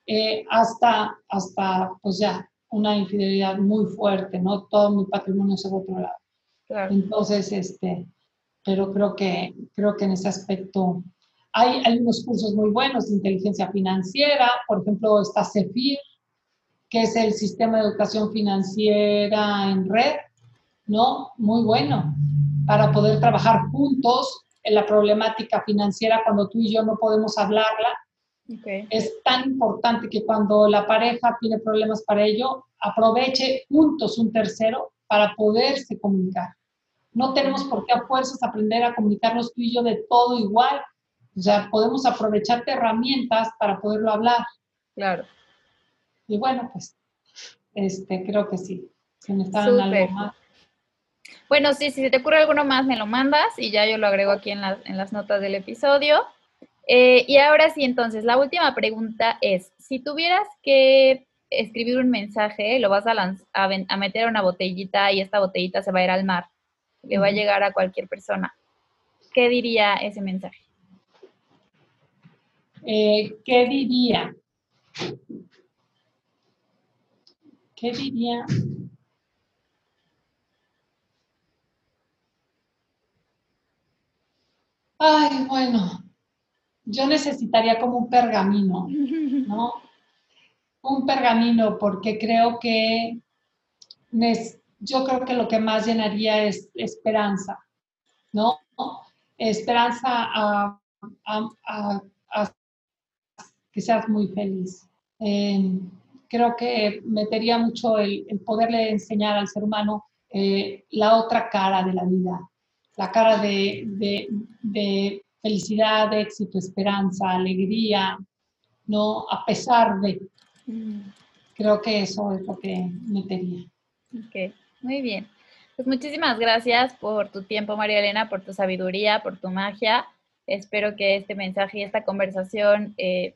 [SPEAKER 2] eh, hasta, hasta, pues ya, una infidelidad muy fuerte, ¿no? Todo mi patrimonio se va a otro lado. Entonces, este, pero creo que, creo que en ese aspecto hay, hay unos cursos muy buenos de inteligencia financiera, por ejemplo, está CEFIR, que es el Sistema de Educación Financiera en Red, ¿no? Muy bueno, para poder trabajar juntos en la problemática financiera cuando tú y yo no podemos hablarla. Es tan importante que cuando la pareja tiene problemas para ello, aproveche juntos un tercero para poderse comunicar. No tenemos por qué a fuerzas aprender a comunicarnos tú y yo de todo igual. O sea, podemos aprovecharte herramientas para poderlo hablar.
[SPEAKER 1] Claro.
[SPEAKER 2] Y bueno, pues, este, creo que sí. Si me están algo más.
[SPEAKER 1] Bueno, sí, si te ocurre alguno más, me lo mandas y ya yo lo agrego aquí en, en las notas del episodio. Eh, y ahora sí, entonces, la última pregunta es, si tuvieras que escribir un mensaje, lo vas a, a, meter a una botellita y esta botellita se va a ir al mar, le va a llegar a cualquier persona. ¿Qué diría ese mensaje?
[SPEAKER 2] Eh, ¿Qué diría? ¿Qué diría? Ay, bueno, yo necesitaría como un pergamino, ¿no? Un pergamino porque creo que yo creo que lo que más llenaría es esperanza, ¿no? Esperanza a, que seas muy feliz. Em, creo que metería mucho el, poderle enseñar al ser humano eh, la otra cara de la vida, la cara de, felicidad, éxito, esperanza, alegría, ¿no? A pesar de. Mm. Creo que eso es lo que metería.
[SPEAKER 1] Ok, muy bien. Pues muchísimas gracias por tu tiempo, María Elena, por tu sabiduría, por tu magia. Espero que este mensaje y esta conversación eh,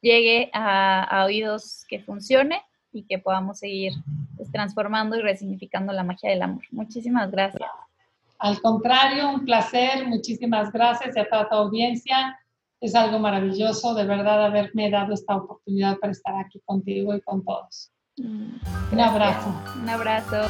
[SPEAKER 1] llegue a, oídos que funcione y que podamos seguir pues, transformando y resignificando la magia del amor. Muchísimas gracias.
[SPEAKER 2] Al contrario, un placer, muchísimas gracias a toda tu audiencia. Es algo maravilloso, de verdad, haberme dado esta oportunidad para estar aquí contigo y con todos. Mm, un abrazo.
[SPEAKER 1] Un abrazo.